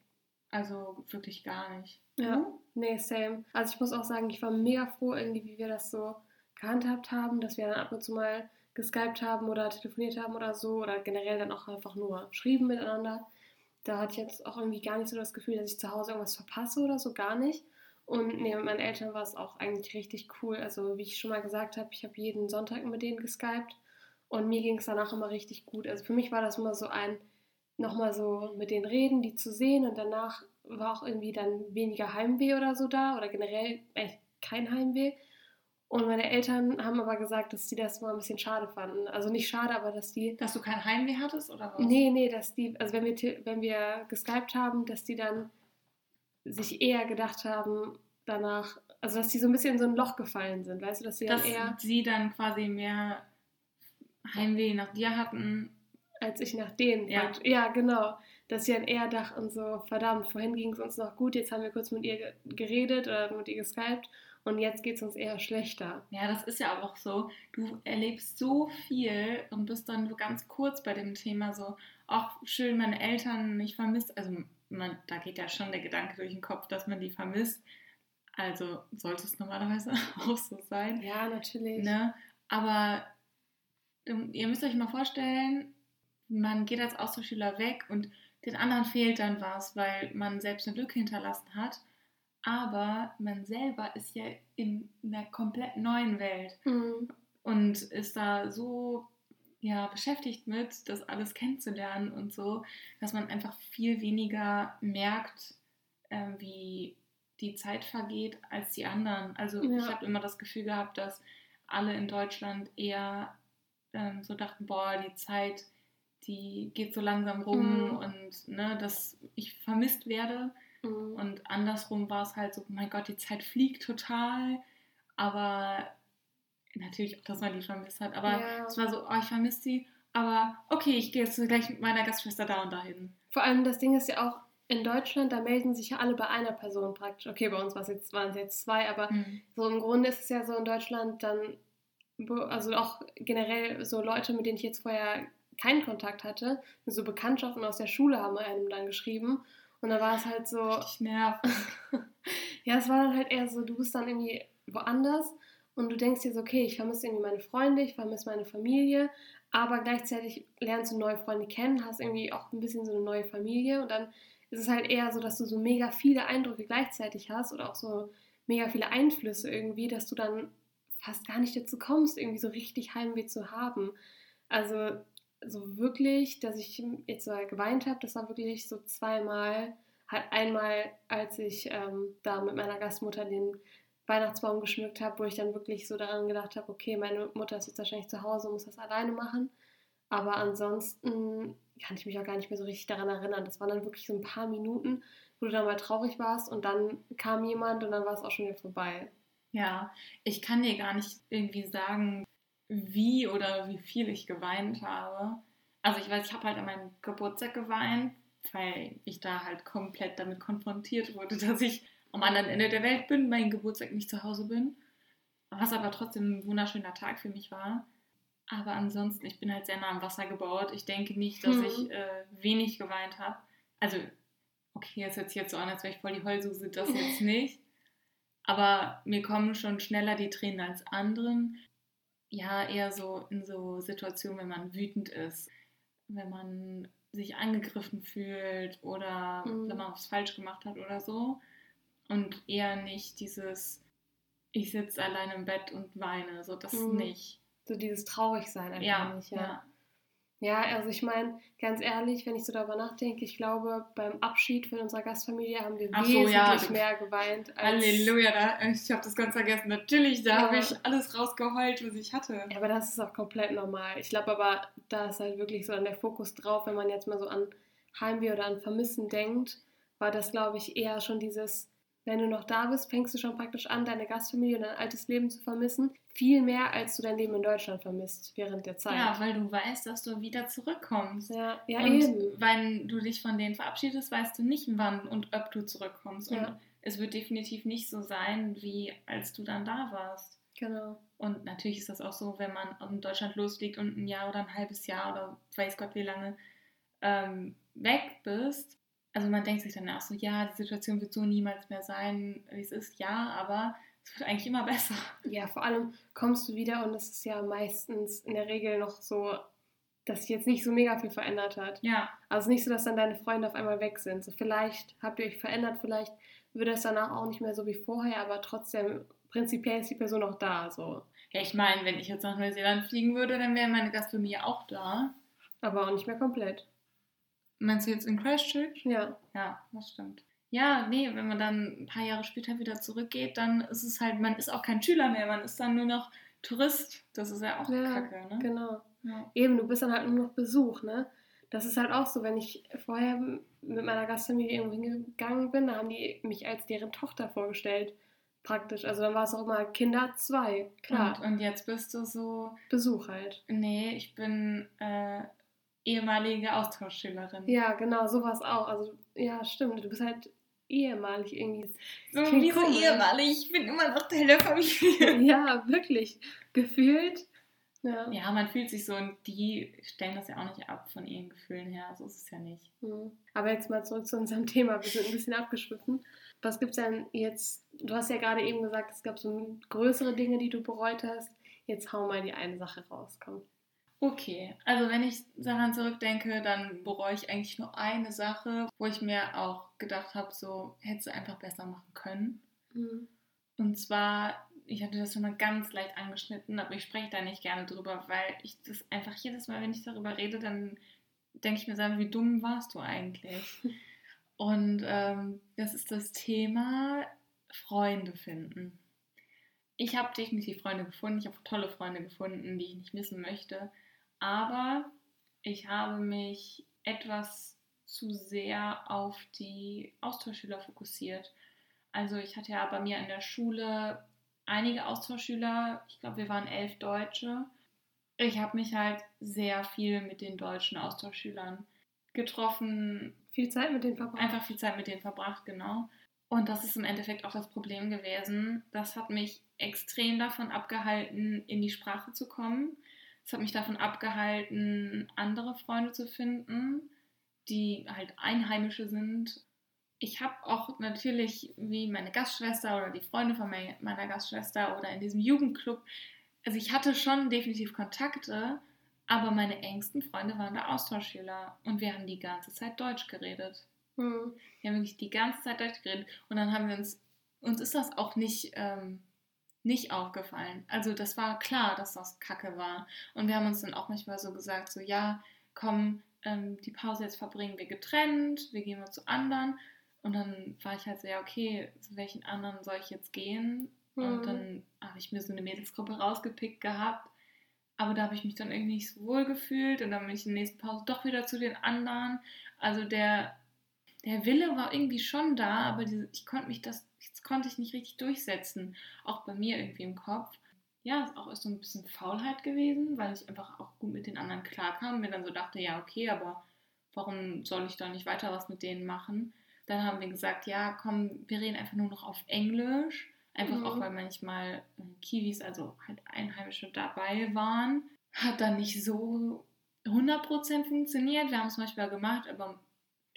also wirklich gar nicht. Ja, nee, same. Also ich muss auch sagen, ich war mega froh irgendwie, wie wir das so gehandhabt haben, dass wir dann ab und zu mal geskypt haben oder telefoniert haben oder so oder generell dann auch einfach nur schrieben miteinander. Da hatte ich jetzt auch irgendwie gar nicht so das Gefühl, dass ich zu Hause irgendwas verpasse oder so, gar nicht. Und nee, mit meinen Eltern war es auch eigentlich richtig cool. Also wie ich schon mal gesagt habe, ich habe jeden Sonntag mit denen geskypt und mir ging es danach immer richtig gut. Also für mich war das immer so ein, nochmal so mit den Reden, die zu sehen und danach war auch irgendwie dann weniger Heimweh oder so da oder generell echt kein Heimweh. Und meine Eltern haben aber gesagt, dass die das mal ein bisschen schade fanden. Also nicht schade, aber dass die. Dass du kein Heimweh hattest oder was? Nee, nee, dass die, also wenn wir, wenn wir geskypt haben, dass die dann sich eher gedacht haben, danach, also dass sie so ein bisschen in so ein Loch gefallen sind, weißt du, dass sie dass dann eher. sie dann quasi mehr Heimweh nach dir hatten. Als ich nach denen. Ja, ja genau. Dass sie dann eher dachten so, verdammt, vorhin ging es uns noch gut, jetzt haben wir kurz mit ihr geredet oder mit ihr geskypt und jetzt geht es uns eher schlechter. Ja, das ist ja auch so. Du erlebst so viel und bist dann so ganz kurz bei dem Thema so, auch schön, meine Eltern nicht vermisst. Also man, da geht ja schon der Gedanke durch den Kopf, dass man die vermisst. Also sollte es normalerweise auch so sein. Ja, natürlich. Ne? Aber ihr müsst euch mal vorstellen, man geht als Austauschschüler weg und den anderen fehlt dann was, weil man selbst eine Lücke hinterlassen hat. Aber man selber ist ja in einer komplett neuen Welt mhm. und ist da so ja, beschäftigt mit, das alles kennenzulernen und so, dass man einfach viel weniger merkt, äh, wie die Zeit vergeht als die anderen. Also ja. ich habe immer das Gefühl gehabt, dass alle in Deutschland eher ähm, so dachten, boah, die Zeit, die geht so langsam rum mhm. und ne, dass ich vermisst werde. Mhm. Und andersrum war es halt so, mein Gott, die Zeit fliegt total. Aber natürlich auch, dass man die vermisst hat. Aber ja. es war so, oh, ich vermisse sie. Aber okay, ich gehe jetzt gleich mit meiner Gastschwester da und dahin. Vor allem das Ding ist ja auch, in Deutschland, da melden sich ja alle bei einer Person praktisch. Okay, bei uns waren es jetzt, jetzt zwei, aber mhm. so im Grunde ist es ja so in Deutschland dann, also auch generell so Leute, mit denen ich jetzt vorher keinen Kontakt hatte, so Bekanntschaften aus der Schule haben einem dann geschrieben. Und da war es halt so. Richtig nervig. ja, es war dann halt eher so, du bist dann irgendwie woanders und du denkst dir so, okay, ich vermisse irgendwie meine Freunde, ich vermisse meine Familie, aber gleichzeitig lernst du neue Freunde kennen, hast irgendwie auch ein bisschen so eine neue Familie und dann ist es halt eher so, dass du so mega viele Eindrücke gleichzeitig hast oder auch so mega viele Einflüsse irgendwie, dass du dann fast gar nicht dazu kommst, irgendwie so richtig Heimweh zu haben. Also so wirklich, dass ich jetzt mal geweint habe, das war wirklich so zweimal. Halt einmal, als ich ähm, da mit meiner Gastmutter den Weihnachtsbaum geschmückt habe, wo ich dann wirklich so daran gedacht habe, okay, meine Mutter ist jetzt wahrscheinlich zu Hause und muss das alleine machen. Aber ansonsten kann ich mich auch gar nicht mehr so richtig daran erinnern. Das waren dann wirklich so ein paar Minuten, wo du dann mal traurig warst und dann kam jemand und dann war es auch schon wieder vorbei. Ja, ich kann dir gar nicht irgendwie sagen, wie oder wie viel ich geweint habe. Also ich weiß, ich habe halt an meinem Geburtstag geweint, weil ich da halt komplett damit konfrontiert wurde, dass ich am anderen Ende der Welt bin, meinen Geburtstag nicht zu Hause bin. Was aber trotzdem ein wunderschöner Tag für mich war. Aber ansonsten, ich bin halt sehr nah am Wasser gebaut. Ich denke nicht, dass hm. ich äh, wenig geweint habe. Also, okay, es hört sich jetzt so an, als wäre ich voll die Heulsuse, das jetzt nicht. Aber mir kommen schon schneller die Tränen als anderen. Ja, eher so in so Situationen, wenn man wütend ist, wenn man sich angegriffen fühlt oder mhm. wenn man was falsch gemacht hat oder so. Und eher nicht dieses, ich sitze allein im Bett und weine, so das mhm. nicht. So dieses Traurigsein einfach ja, nicht, ja. ja. Ja, also ich meine, ganz ehrlich, wenn ich so darüber nachdenke, ich glaube, beim Abschied von unserer Gastfamilie haben wir Ach wesentlich ja, mehr geweint. Halleluja, da, ich habe das ganz vergessen. Natürlich, da ja. habe ich alles rausgeheult, was ich hatte. Ja, aber das ist auch komplett normal. Ich glaube aber, da ist halt wirklich so an der Fokus drauf, wenn man jetzt mal so an Heimweh oder an Vermissen denkt, war das, glaube ich, eher schon dieses wenn du noch da bist, fängst du schon praktisch an, deine Gastfamilie und dein altes Leben zu vermissen. Viel mehr, als du dein Leben in Deutschland vermisst während der Zeit. Ja, weil du weißt, dass du wieder zurückkommst. Ja, ja und eben. wenn du dich von denen verabschiedest, weißt du nicht, wann und ob du zurückkommst. Und ja. es wird definitiv nicht so sein, wie als du dann da warst. Genau. Und natürlich ist das auch so, wenn man in Deutschland losfliegt und ein Jahr oder ein halbes Jahr oder weiß Gott wie lange ähm, weg bist, also man denkt sich dann auch so, ja, die Situation wird so niemals mehr sein, wie es ist, ja, aber es wird eigentlich immer besser. Ja, vor allem kommst du wieder und es ist ja meistens in der Regel noch so, dass sich jetzt nicht so mega viel verändert hat. Ja. Also nicht so, dass dann deine Freunde auf einmal weg sind. So vielleicht habt ihr euch verändert, vielleicht wird es danach auch nicht mehr so wie vorher, aber trotzdem prinzipiell ist die Person noch da. So. Ja, ich meine, wenn ich jetzt nach Neuseeland fliegen würde, dann wäre meine Gastfamilie auch da. Aber auch nicht mehr komplett. Meinst du jetzt in Christchurch? Ja. Ja, das stimmt. Ja, nee, wenn man dann ein paar Jahre später wieder zurückgeht, dann ist es halt, man ist auch kein Schüler mehr, man ist dann nur noch Tourist. Das ist ja auch ja, kacke, ne? Genau. Ja. Eben, du bist dann halt nur noch Besuch, ne? Das ist halt auch so, wenn ich vorher mit meiner Gastfamilie irgendwo hingegangen bin, da haben die mich als deren Tochter vorgestellt. Praktisch. Also dann war es auch immer Kinder zwei, klar. Und, und jetzt bist du so. Besuch halt. Nee, ich bin äh, ehemalige Austauschschülerin. Ja, genau, sowas auch. Also, ja, stimmt. Du bist halt ehemalig irgendwie. So wie so ehemalig. Ich bin immer noch Teil der Familie. ja, wirklich. Gefühlt. Ja. ja, man fühlt sich so und die stellen das ja auch nicht ab von ihren Gefühlen her. So ist es ja nicht. Mhm. Aber jetzt mal zurück zu unserem Thema. Wir sind ein bisschen abgeschwiffen. Was gibt es denn jetzt? Du hast ja gerade eben gesagt, es gab so größere Dinge, die du bereut hast. Jetzt hau mal die eine Sache raus, komm. Okay, also wenn ich daran zurückdenke, dann bereue ich eigentlich nur eine Sache, wo ich mir auch gedacht habe, so hättest du einfach besser machen können. Mhm. Und zwar, ich hatte das schon mal ganz leicht angeschnitten, aber ich spreche da nicht gerne drüber, weil ich das einfach jedes Mal, wenn ich darüber rede, dann denke ich mir selber, wie dumm warst du eigentlich? Und ähm, das ist das Thema Freunde finden. Ich habe definitiv Freunde gefunden, ich habe tolle Freunde gefunden, die ich nicht missen möchte. Aber ich habe mich etwas zu sehr auf die Austauschschüler fokussiert. Also ich hatte ja bei mir in der Schule einige Austauschschüler, ich glaube wir waren elf Deutsche. Ich habe mich halt sehr viel mit den deutschen Austauschschülern getroffen. Viel Zeit mit denen verbracht. Einfach viel Zeit mit denen verbracht, genau. Und das ist im Endeffekt auch das Problem gewesen. Das hat mich extrem davon abgehalten, in die Sprache zu kommen. Es hat mich davon abgehalten, andere Freunde zu finden, die halt Einheimische sind. Ich habe auch natürlich, wie meine Gastschwester oder die Freunde von meiner Gastschwester oder in diesem Jugendclub, also ich hatte schon definitiv Kontakte, aber meine engsten Freunde waren da Austauschschüler und wir haben die ganze Zeit Deutsch geredet. Mhm. Wir haben wirklich die ganze Zeit Deutsch geredet und dann haben wir uns, uns ist das auch nicht ähm, nicht aufgefallen. Also das war klar, dass das Kacke war. Und wir haben uns dann auch manchmal so gesagt, so ja, komm, ähm, die Pause jetzt verbringen wir getrennt, wir gehen mal zu anderen. Und dann war ich halt so, ja, okay, zu welchen anderen soll ich jetzt gehen? Mhm. Und dann habe ich mir so eine Mädelsgruppe rausgepickt gehabt. Aber da habe ich mich dann irgendwie nicht so wohl gefühlt. Und dann bin ich in der nächsten Pause doch wieder zu den anderen. Also der, der Wille war irgendwie schon da, aber diese, ich konnte mich das, das konnte ich nicht richtig durchsetzen. Auch bei mir irgendwie im Kopf. Ja, ist auch so ein bisschen Faulheit gewesen, weil ich einfach auch gut mit den anderen klarkam. Mir dann so dachte, ja, okay, aber warum soll ich da nicht weiter was mit denen machen? Dann haben wir gesagt, ja, komm, wir reden einfach nur noch auf Englisch. Einfach mhm. auch, weil manchmal äh, Kiwis, also halt Einheimische dabei waren. Hat dann nicht so 100% funktioniert. Wir haben es manchmal gemacht, aber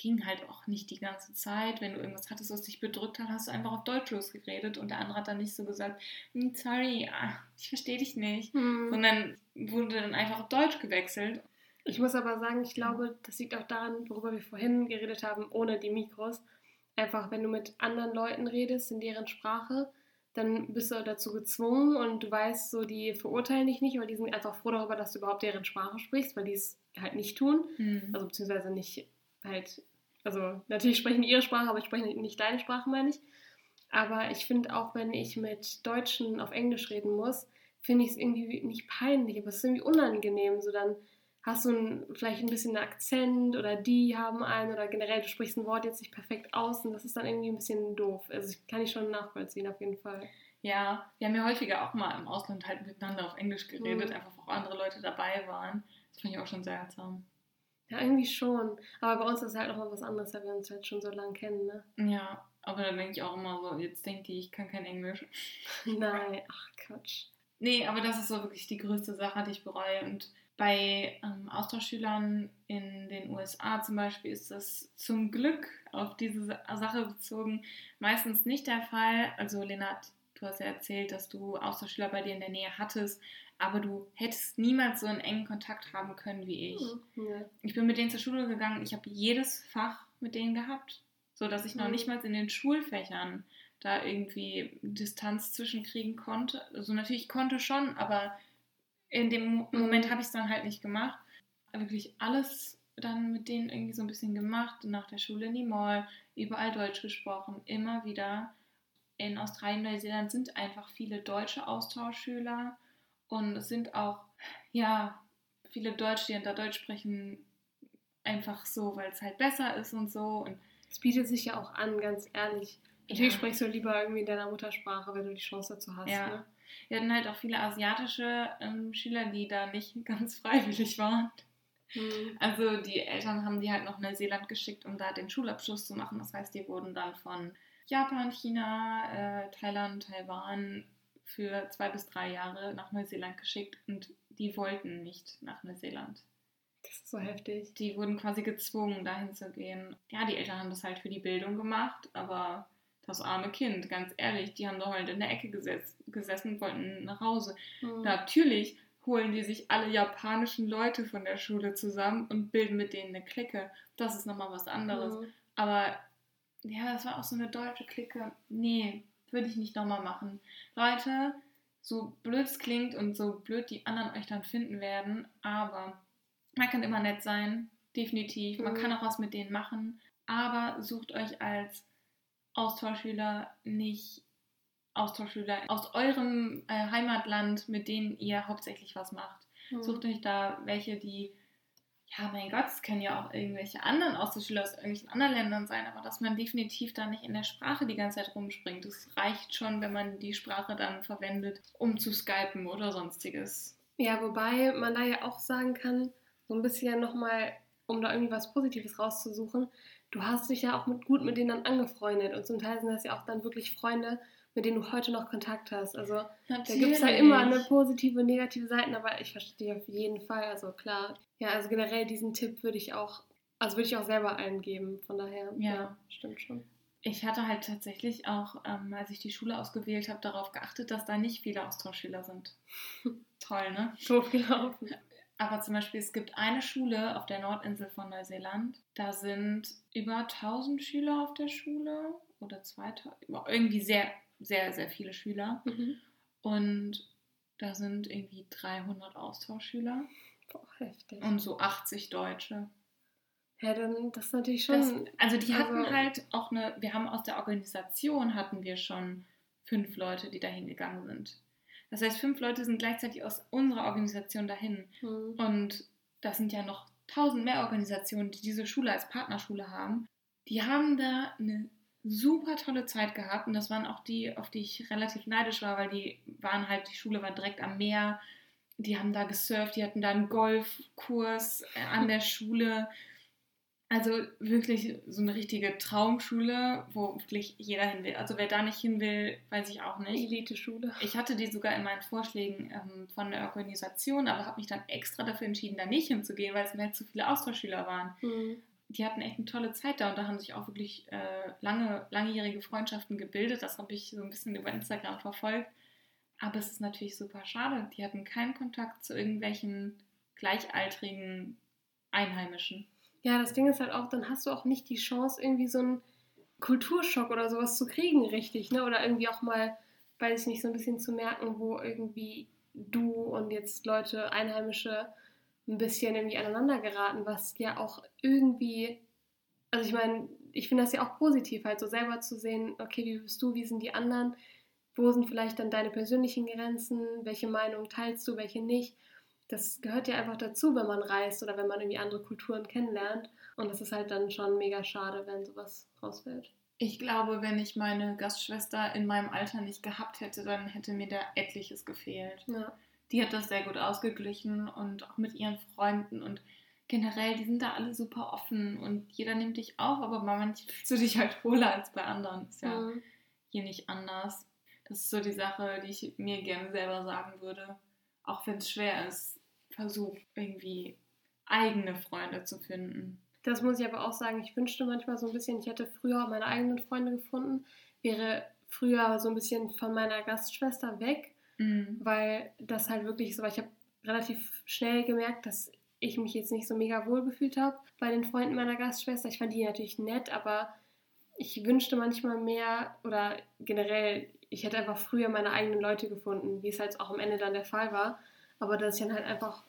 ging halt auch nicht die ganze Zeit. Wenn du irgendwas hattest, was dich bedrückt hat, hast du einfach auf Deutsch losgeredet und der andere hat dann nicht so gesagt, hm, sorry, ah, ich verstehe dich nicht, mhm. sondern wurde dann einfach auf Deutsch gewechselt. Ich muss aber sagen, ich glaube, das liegt auch daran, worüber wir vorhin geredet haben, ohne die Mikros. Einfach, wenn du mit anderen Leuten redest in deren Sprache, dann bist du dazu gezwungen und du weißt so, die verurteilen dich nicht, weil die sind einfach froh darüber, dass du überhaupt deren Sprache sprichst, weil die es halt nicht tun. Mhm. Also beziehungsweise nicht halt, also natürlich sprechen die ihre Sprache, aber ich spreche nicht deine Sprache, meine ich. Aber ich finde auch, wenn ich mit Deutschen auf Englisch reden muss, finde ich es irgendwie nicht peinlich, aber es ist irgendwie unangenehm. So dann hast du ein, vielleicht ein bisschen einen Akzent oder die haben einen oder generell du sprichst ein Wort jetzt nicht perfekt aus und das ist dann irgendwie ein bisschen doof. Also ich kann ich schon nachvollziehen auf jeden Fall. Ja, wir haben ja häufiger auch mal im Ausland halt miteinander auf Englisch geredet, mhm. einfach wo andere Leute dabei waren. Das fand ich auch schon sehr seltsam. Ja, irgendwie schon. Aber bei uns ist es halt auch mal was anderes, weil wir uns halt schon so lange kennen, ne? Ja, aber dann denke ich auch immer so, jetzt denkt die, ich kann kein Englisch. Nein, ach Quatsch. Nee, aber das ist so wirklich die größte Sache, die ich bereue. Und bei ähm, Austauschschülern in den USA zum Beispiel ist das zum Glück auf diese Sache bezogen meistens nicht der Fall. Also Lennart, du hast ja erzählt, dass du Austauschschüler bei dir in der Nähe hattest, aber du hättest niemals so einen engen Kontakt haben können wie ich. Mhm. Ich bin mit denen zur Schule gegangen, ich habe jedes Fach mit denen gehabt, so dass ich noch mhm. nicht mal in den Schulfächern da irgendwie Distanz zwischenkriegen konnte. Also natürlich konnte schon, aber in dem Moment habe ich es dann halt nicht gemacht. Wirklich alles dann mit denen irgendwie so ein bisschen gemacht. Nach der Schule in die Mall, überall Deutsch gesprochen, immer wieder. In Australien, Neuseeland sind einfach viele deutsche Austauschschüler und es sind auch, ja, viele Deutsche, die da Deutsch sprechen, einfach so, weil es halt besser ist und so. Und es bietet sich ja auch an, ganz ehrlich. Natürlich ja. sprichst du lieber irgendwie in deiner Muttersprache, wenn du die Chance dazu hast. Ja. Ne? Wir hatten halt auch viele asiatische ähm, Schüler, die da nicht ganz freiwillig waren. Mhm. Also die Eltern haben die halt nach Neuseeland geschickt, um da den Schulabschluss zu machen. Das heißt, die wurden dann von Japan, China, äh, Thailand, Taiwan für zwei bis drei Jahre nach Neuseeland geschickt und die wollten nicht nach Neuseeland. Das ist so heftig. Die wurden quasi gezwungen, dahin zu gehen. Ja, die Eltern haben das halt für die Bildung gemacht, aber das arme Kind, ganz ehrlich, die haben doch halt in der Ecke gesetz, gesessen und wollten nach Hause. Mhm. Natürlich holen die sich alle japanischen Leute von der Schule zusammen und bilden mit denen eine Clique. Das ist nochmal was anderes. Mhm. Aber ja, das war auch so eine deutsche Clique. Nee, würde ich nicht nochmal machen. Leute, so blöd es klingt und so blöd die anderen euch dann finden werden, aber man kann immer nett sein, definitiv. Man mhm. kann auch was mit denen machen, aber sucht euch als Austauschschüler nicht Austauschschüler aus eurem äh, Heimatland, mit denen ihr hauptsächlich was macht. Mhm. Sucht euch da welche, die, ja, mein Gott, es können ja auch irgendwelche anderen Austauschschüler aus irgendwelchen anderen Ländern sein, aber dass man definitiv da nicht in der Sprache die ganze Zeit rumspringt. Das reicht schon, wenn man die Sprache dann verwendet, um zu skypen oder sonstiges. Ja, wobei man da ja auch sagen kann, so ein bisschen nochmal, um da irgendwie was Positives rauszusuchen, du hast dich ja auch mit, gut mit denen dann angefreundet und zum Teil sind das ja auch dann wirklich Freunde, mit denen du heute noch Kontakt hast. Also Natürlich. da gibt es ja immer eine positive und negative Seiten, aber ich verstehe dich auf jeden Fall. Also klar, ja, also generell diesen Tipp würde ich auch, also würde ich auch selber allen geben. Von daher, ja, ja stimmt schon. Ich hatte halt tatsächlich auch, ähm, als ich die Schule ausgewählt habe, darauf geachtet, dass da nicht viele Austauschschüler sind. Toll, ne? Doof gelaufen. Aber zum Beispiel, es gibt eine Schule auf der Nordinsel von Neuseeland. Da sind über 1000 Schüler auf der Schule oder 2000, irgendwie sehr, sehr, sehr viele Schüler. Mhm. Und da sind irgendwie 300 Austauschschüler. Boah, heftig. Und so 80 Deutsche. Ja, dann das ist natürlich schon. Das, also die hatten also- halt auch eine, wir haben aus der Organisation hatten wir schon fünf Leute, die dahin gegangen sind. Das heißt, fünf Leute sind gleichzeitig aus unserer Organisation dahin. Hm. Und das sind ja noch tausend mehr Organisationen, die diese Schule als Partnerschule haben. Die haben da eine super tolle Zeit gehabt und das waren auch die, auf die ich relativ neidisch war, weil die waren halt, die Schule war direkt am Meer. Die haben da gesurft, die hatten da einen Golfkurs äh, an der Schule. Also wirklich so eine richtige Traumschule, wo wirklich jeder hin will. Also wer da nicht hin will, weiß ich auch nicht. Elite-Schule. Ich hatte die sogar in meinen Vorschlägen ähm, von der Organisation, aber habe mich dann extra dafür entschieden, da nicht hinzugehen, weil es mir halt zu viele Austauschschüler waren. Hm. Die hatten echt eine tolle Zeit da und da haben sich auch wirklich äh, lange, langjährige Freundschaften gebildet. Das habe ich so ein bisschen über Instagram verfolgt. Aber es ist natürlich super schade. Die hatten keinen Kontakt zu irgendwelchen gleichaltrigen Einheimischen. Ja, das Ding ist halt auch, dann hast du auch nicht die Chance, irgendwie so einen Kulturschock oder sowas zu kriegen, richtig, ne? Oder irgendwie auch mal, weiß ich nicht, so ein bisschen zu merken, wo irgendwie du und jetzt Leute, Einheimische, ein bisschen irgendwie aneinander geraten, was ja auch irgendwie, also ich meine, ich finde das ja auch positiv, halt so selber zu sehen, okay, wie bist du, wie sind die anderen, wo sind vielleicht dann deine persönlichen Grenzen, welche Meinung teilst du, welche nicht. Das gehört ja einfach dazu, wenn man reist oder wenn man irgendwie andere Kulturen kennenlernt. Und das ist halt dann schon mega schade, wenn sowas rausfällt. Ich glaube, wenn ich meine Gastschwester in meinem Alter nicht gehabt hätte, dann hätte mir da etliches gefehlt. Ja. Die hat das sehr gut ausgeglichen und auch mit ihren Freunden und generell, die sind da alle super offen und jeder nimmt dich auf, aber bei manchen fühlst du dich halt wohler als bei anderen. Ist ja Mhm. hier nicht anders. Das ist so die Sache, die ich mir gerne selber sagen würde. Auch wenn es schwer ist, versuch irgendwie eigene Freunde zu finden. Das muss ich aber auch sagen, ich wünschte manchmal so ein bisschen, ich hätte früher meine eigenen Freunde gefunden, wäre früher so ein bisschen von meiner Gastschwester weg, Mhm. weil das halt wirklich so war. Ich habe relativ schnell gemerkt, dass ich mich jetzt nicht so mega wohl gefühlt habe bei den Freunden meiner Gastschwester. Ich fand die natürlich nett, aber ich wünschte manchmal mehr oder generell, ich hätte einfach früher meine eigenen Leute gefunden, wie es halt auch am Ende dann der Fall war. Aber dass ich dann halt einfach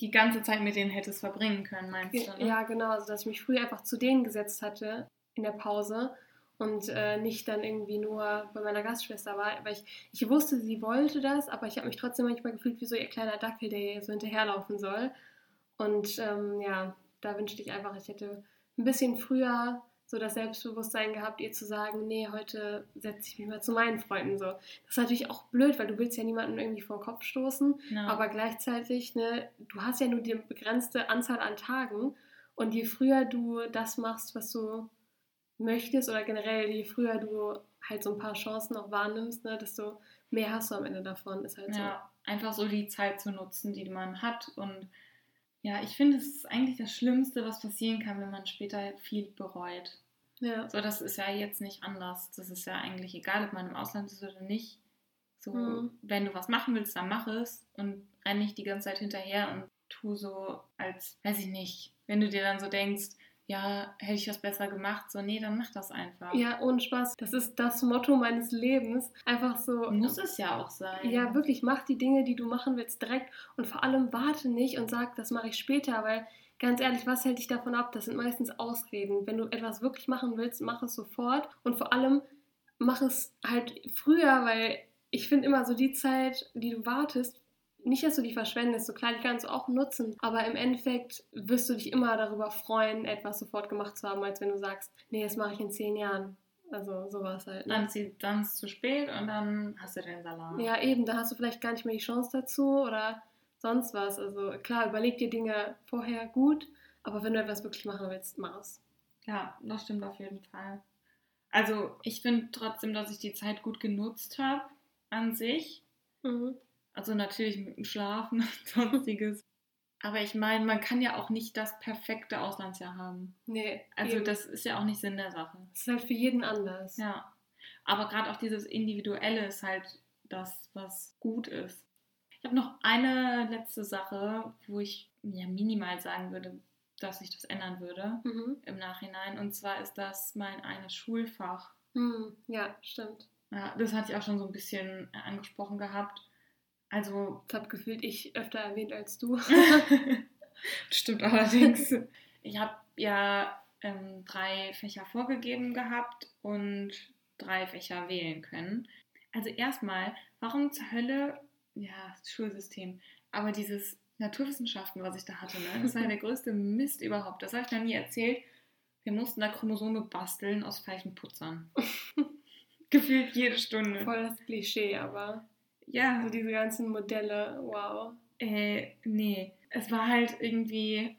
Die ganze Zeit mit denen hättest verbringen können, meinst du? Ne? Ja, genau. Also, dass ich mich früher einfach zu denen gesetzt hatte in der Pause und äh, nicht dann irgendwie nur bei meiner Gastschwester war. Weil ich, ich wusste, sie wollte das, aber ich habe mich trotzdem manchmal gefühlt wie so ihr kleiner Dackel, der ihr so hinterherlaufen soll. Und ähm, ja, da wünschte ich einfach, ich hätte ein bisschen früher so das Selbstbewusstsein gehabt, ihr zu sagen, nee, heute setze ich mich mal zu meinen Freunden so. Das ist natürlich auch blöd, weil du willst ja niemanden irgendwie vor den Kopf stoßen. Ja. Aber gleichzeitig, ne, du hast ja nur die begrenzte Anzahl an Tagen und je früher du das machst, was du möchtest oder generell je früher du halt so ein paar Chancen auch wahrnimmst, ne, desto mehr hast du am Ende davon, ist halt Ja, einfach so die Zeit zu nutzen, die man hat. Und ja, ich finde, es ist eigentlich das Schlimmste, was passieren kann, wenn man später viel bereut. so. Ja. So, das ist ja jetzt nicht anders. Das ist ja eigentlich egal, ob man im Ausland ist oder nicht. So, Mhm. wenn du was machen willst, dann mach es und renn nicht die ganze Zeit hinterher und tu so, als, weiß ich nicht, wenn du dir dann so denkst, ja, hätte ich das besser gemacht, so, nee, dann mach das einfach. ja, ohne Spaß. Das ist das Motto meines Lebens. Einfach so. Muss es ja auch sein. Ja, wirklich, mach die Dinge, die du machen willst, direkt und vor allem warte nicht und sag, das mache ich später, weil ganz ehrlich, was hält dich davon ab? Das sind meistens Ausreden. Wenn du etwas wirklich machen willst, mach es sofort und vor allem mach es halt früher, weil ich finde immer so die Zeit, die du wartest, nicht, dass du die verschwendest, so klar, die kannst du auch nutzen, aber im Endeffekt wirst du dich immer darüber freuen, etwas sofort gemacht zu haben, als wenn du sagst, nee, das mache ich in zehn Jahren. Also sowas halt. Ne? Dann ist sie- dann ist es zu spät und dann hast du den Salat. Ja, eben, da hast du vielleicht gar nicht mehr die Chance dazu oder sonst was. Also klar, überleg dir Dinge vorher gut, aber wenn du etwas wirklich machen willst, mach es. Ja, das stimmt auf jeden Fall. Also ich finde trotzdem, dass ich die Zeit gut genutzt habe an sich. Mhm. Also natürlich mit dem Schlafen und sonstiges. Aber ich meine, man kann ja auch nicht das perfekte Auslandsjahr haben. Nee, Also eben. das ist ja auch nicht Sinn der Sache. das ist halt für jeden anders. Ja. Aber gerade auch dieses Individuelle ist halt das, was gut ist. Ich habe noch eine letzte Sache, wo ich ja minimal sagen würde, dass ich das ändern würde Mhm. im Nachhinein. Und zwar ist das mein eines Schulfach. Hm, ja, stimmt. Ja, das hatte ich auch schon so ein bisschen angesprochen gehabt. Also. Das habe gefühlt ich öfter erwähnt als du. Stimmt allerdings. Ich habe ja ähm, drei Fächer vorgegeben gehabt und drei Fächer wählen können. Also erstmal, warum zur Hölle, ja, das Schulsystem, aber dieses Naturwissenschaften, was ich da hatte, ne, das war der größte Mist überhaupt. Das habe ich noch nie erzählt. Wir mussten da Chromosome basteln aus Fleichenputzern. Gefühlt jede Stunde. Voll das Klischee, aber. Ja. Also diese ganzen Modelle, wow. Äh, nee. Es war halt irgendwie.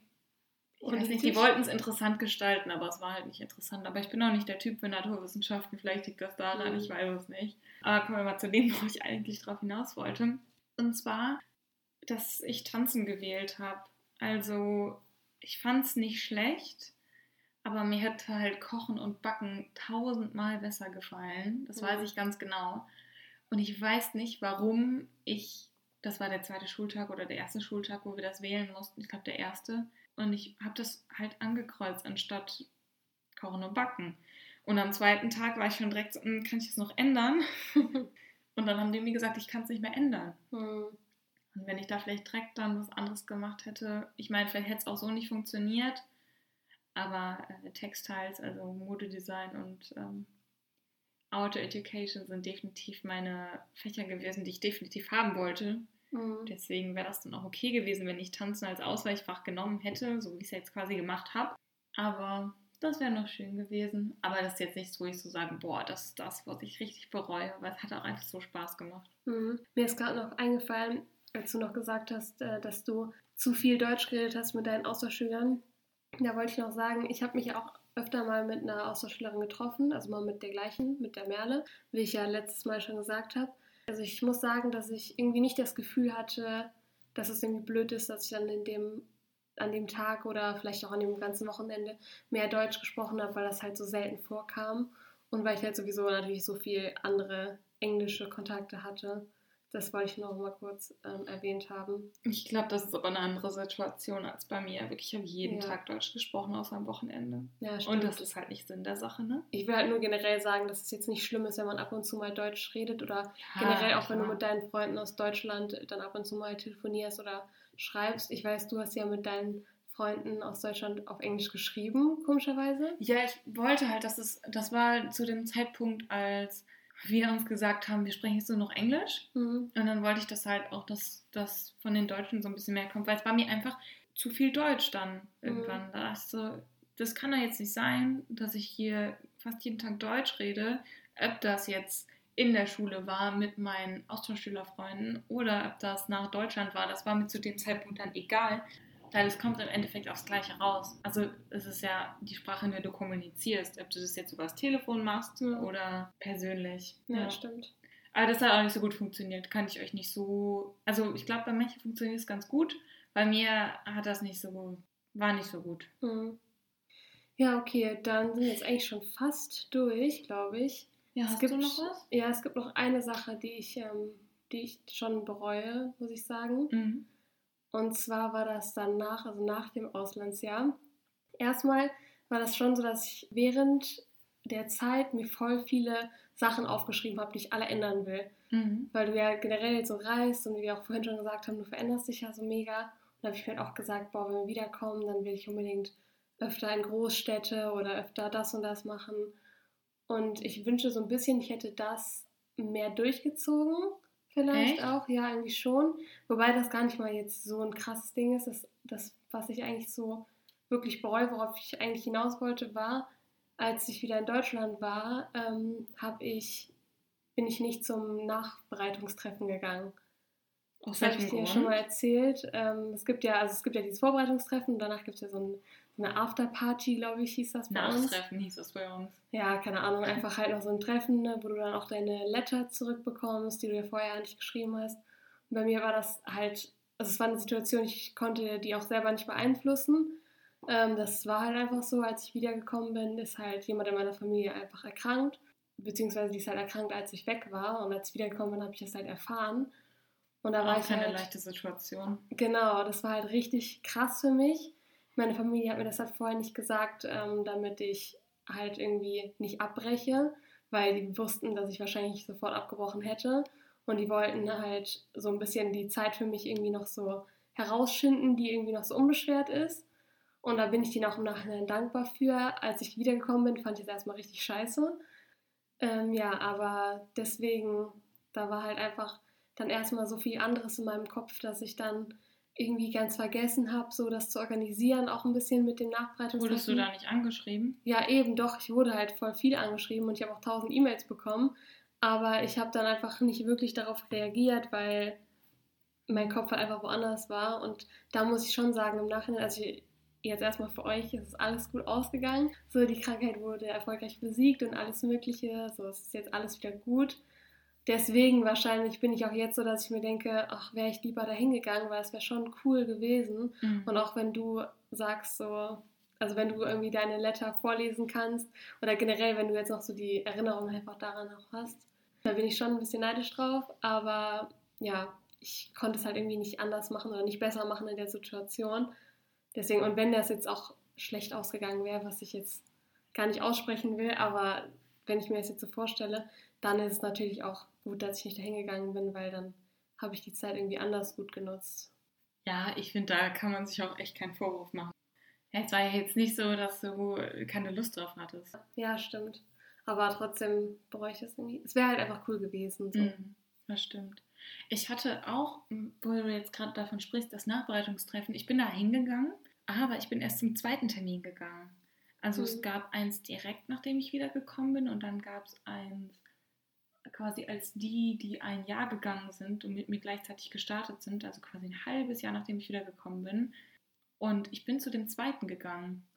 Ich weiß nicht, die wollten es interessant gestalten, aber es war halt nicht interessant. Aber ich bin auch nicht der Typ für Naturwissenschaften. Vielleicht liegt das daran, Mhm. ich weiß es nicht. Aber kommen wir mal zu dem, wo ich eigentlich drauf hinaus wollte. Und zwar, dass ich Tanzen gewählt habe. Also, ich fand es nicht schlecht, aber mir hätte halt Kochen und Backen tausendmal besser gefallen. Das Mhm. weiß ich ganz genau. Und ich weiß nicht, warum ich, das war der zweite Schultag oder der erste Schultag, wo wir das wählen mussten. Ich glaube, der erste. Und ich habe das halt angekreuzt, anstatt Kochen und Backen. Und am zweiten Tag war ich schon direkt so, "Hm, kann ich das noch ändern? Und dann haben die mir gesagt, ich kann es nicht mehr ändern. Hm. Und wenn ich da vielleicht direkt dann was anderes gemacht hätte, ich meine, vielleicht hätte es auch so nicht funktioniert, aber äh, Textiles, also Modedesign und ähm, Auto Education sind definitiv meine Fächer gewesen, die ich definitiv haben wollte. Hm. Deswegen wäre das dann auch okay gewesen, wenn ich Tanzen als Ausweichfach genommen hätte, so wie ich es jetzt quasi gemacht habe. Aber das wäre noch schön gewesen. Aber das ist jetzt nichts, wo ich so sage, boah, das ist das, was ich richtig bereue, weil es hat auch einfach so Spaß gemacht. Mhm. Mir ist gerade noch eingefallen, als du noch gesagt hast, äh, dass du zu viel Deutsch geredet hast mit deinen Austauschschülern. Da wollte ich noch sagen, ich habe mich auch öfter mal mit einer Austauschschülerin getroffen, also mal mit der gleichen, mit der Merle, wie ich ja letztes Mal schon gesagt habe. Also ich muss sagen, dass ich irgendwie nicht das Gefühl hatte, dass es irgendwie blöd ist, dass ich dann in dem, an dem Tag oder vielleicht auch an dem ganzen Wochenende mehr Deutsch gesprochen habe, weil das halt so selten vorkam und weil ich halt sowieso natürlich so viel andere englische Kontakte hatte. Das wollte ich noch mal kurz ähm, erwähnt haben. Ich glaube, das ist aber eine andere Situation als bei mir. Wirklich, ich habe jeden Ja. Tag Deutsch gesprochen, außer am Wochenende. Ja, Und das ist halt nicht Sinn der Sache, ne? Ich will halt nur generell sagen, dass es jetzt nicht schlimm ist, wenn man ab und zu mal Deutsch redet oder generell auch wenn du klar. mit deinen Freunden aus Deutschland dann ab und zu mal telefonierst oder schreibst. Ich weiß, du hast ja mit deinen Freunden aus Deutschland auf Englisch geschrieben, komischerweise. Ja, ich wollte halt, dass es, das war zu dem Zeitpunkt, als wir uns gesagt haben, wir sprechen jetzt nur noch Englisch. Mhm. Und dann wollte ich das halt auch, dass das von den Deutschen so ein bisschen mehr kommt, weil es war mir einfach zu viel Deutsch dann irgendwann. Da dachte ich so, das kann doch jetzt nicht sein, dass ich hier fast jeden Tag Deutsch rede, ob das jetzt in der Schule war mit meinen Austauschschülerfreunden oder ob das nach Deutschland war, das war mir zu dem Zeitpunkt dann egal, weil es kommt im Endeffekt aufs Gleiche raus. Also es ist ja die Sprache, in der du kommunizierst, ob du das jetzt über das Telefon machst Ja. oder persönlich. Ja, stimmt. Aber das hat auch nicht so gut funktioniert. Kann ich euch nicht so. Also ich glaube, bei manchen funktioniert es ganz gut. Bei mir hat das nicht so. War nicht so gut. Mhm. Ja, okay, dann sind wir jetzt eigentlich schon fast durch, glaube ich. Ja, Es hast gibt- du noch was? Ja, es gibt noch eine Sache, die ich, ähm, die ich schon bereue, muss ich sagen. Mhm. Und zwar war das danach, also nach dem Auslandsjahr. Erstmal war das schon so, dass ich während der Zeit mir voll viele Sachen aufgeschrieben habe, die ich alle ändern will. Mhm. Weil du ja generell jetzt so reist und wie wir auch vorhin schon gesagt haben, du veränderst dich ja so mega. Und da habe ich mir halt auch gesagt, boah, wenn wir wiederkommen, dann will ich unbedingt öfter in Großstädte oder öfter das und das machen. Und ich wünsche so ein bisschen, ich hätte das mehr durchgezogen. Vielleicht Echt? auch, ja, irgendwie schon. Wobei das gar nicht mal jetzt so ein krasses Ding ist. Das, das was ich eigentlich so wirklich bereue, worauf ich eigentlich hinaus wollte, war, als ich wieder in Deutschland war, ähm, habe ich, bin ich nicht zum Nachbereitungstreffen gegangen. Aus Das habe ich dir Grund? schon mal erzählt. Ähm, es gibt ja, also es gibt ja dieses Vorbereitungstreffen und danach gibt es ja so, ein, eine Afterparty, glaube ich, hieß das bei uns. Nachtreffen hieß das bei uns. Ja, keine Ahnung, einfach halt noch so ein Treffen, ne, wo du dann auch deine Letter zurückbekommst, die du dir vorher nicht geschrieben hast. Und bei mir war das halt, also es war eine Situation, ich konnte die auch selber nicht beeinflussen. Ähm, das war halt einfach so, als ich wiedergekommen bin, ist halt jemand in meiner Familie einfach erkrankt. Beziehungsweise die ist halt erkrankt, als ich weg war. Und als ich wiedergekommen bin, habe ich das halt erfahren. Und da war Auch ich keine halt, leichte Situation. Genau, das war halt richtig krass für mich. Meine Familie hat mir das halt vorher nicht gesagt, ähm, damit ich halt irgendwie nicht abbreche, weil die wussten, dass ich wahrscheinlich sofort abgebrochen hätte. Und die wollten halt so ein bisschen die Zeit für mich irgendwie noch so herausschinden, die irgendwie noch so unbeschwert ist. Und da bin ich denen auch im Nachhinein dankbar für. Als ich wiedergekommen bin, fand ich es erstmal richtig scheiße. Ähm, ja, aber deswegen, da war halt einfach dann erstmal so viel anderes in meinem Kopf, dass ich dann irgendwie ganz vergessen habe, so das zu organisieren, auch ein bisschen mit dem Nachbereitungstreffen. Wurdest du da nicht angeschrieben? Ja, eben, doch. Ich wurde halt voll viel angeschrieben und ich habe auch tausend E-Mails bekommen. Aber ich habe dann einfach nicht wirklich darauf reagiert, weil mein Kopf halt einfach woanders war. Und da muss ich schon sagen, im Nachhinein, also ich, jetzt erstmal für euch, ist alles gut ausgegangen. So, die Krankheit wurde erfolgreich besiegt und alles Mögliche. So, es ist jetzt alles wieder gut deswegen wahrscheinlich bin ich auch jetzt so, dass ich mir denke, ach, wäre ich lieber da hingegangen, weil es wäre schon cool gewesen. Mhm. Und auch wenn du sagst so, also wenn du irgendwie deine Letter vorlesen kannst oder generell, wenn du jetzt noch so die Erinnerung einfach daran auch hast, da bin ich schon ein bisschen neidisch drauf. Aber ja, ich konnte es halt irgendwie nicht anders machen oder nicht besser machen in der Situation. Deswegen, und wenn das jetzt auch schlecht ausgegangen wäre, was ich jetzt gar nicht aussprechen will, aber wenn ich mir das jetzt so vorstelle, dann ist es natürlich auch gut, dass ich nicht dahin gegangen bin, weil dann habe ich die Zeit irgendwie anders gut genutzt. Ja, ich finde, da kann man sich auch echt keinen Vorwurf machen. Ja, es war ja jetzt nicht so, dass du keine Lust drauf hattest. Ja, stimmt. Aber trotzdem ich das irgendwie. Es wäre halt einfach cool gewesen. So. Mm, das stimmt. Ich hatte auch, wo du jetzt gerade davon sprichst, das Nachbereitungstreffen. Ich bin da hingegangen, aber ich bin erst zum zweiten Termin gegangen. Also mhm. es gab eins direkt, nachdem ich wiedergekommen bin und dann gab es eins quasi als die, die ein Jahr gegangen sind und mit mir gleichzeitig gestartet sind, also quasi ein halbes Jahr, nachdem ich wiedergekommen bin. Und ich bin zu dem zweiten gegangen.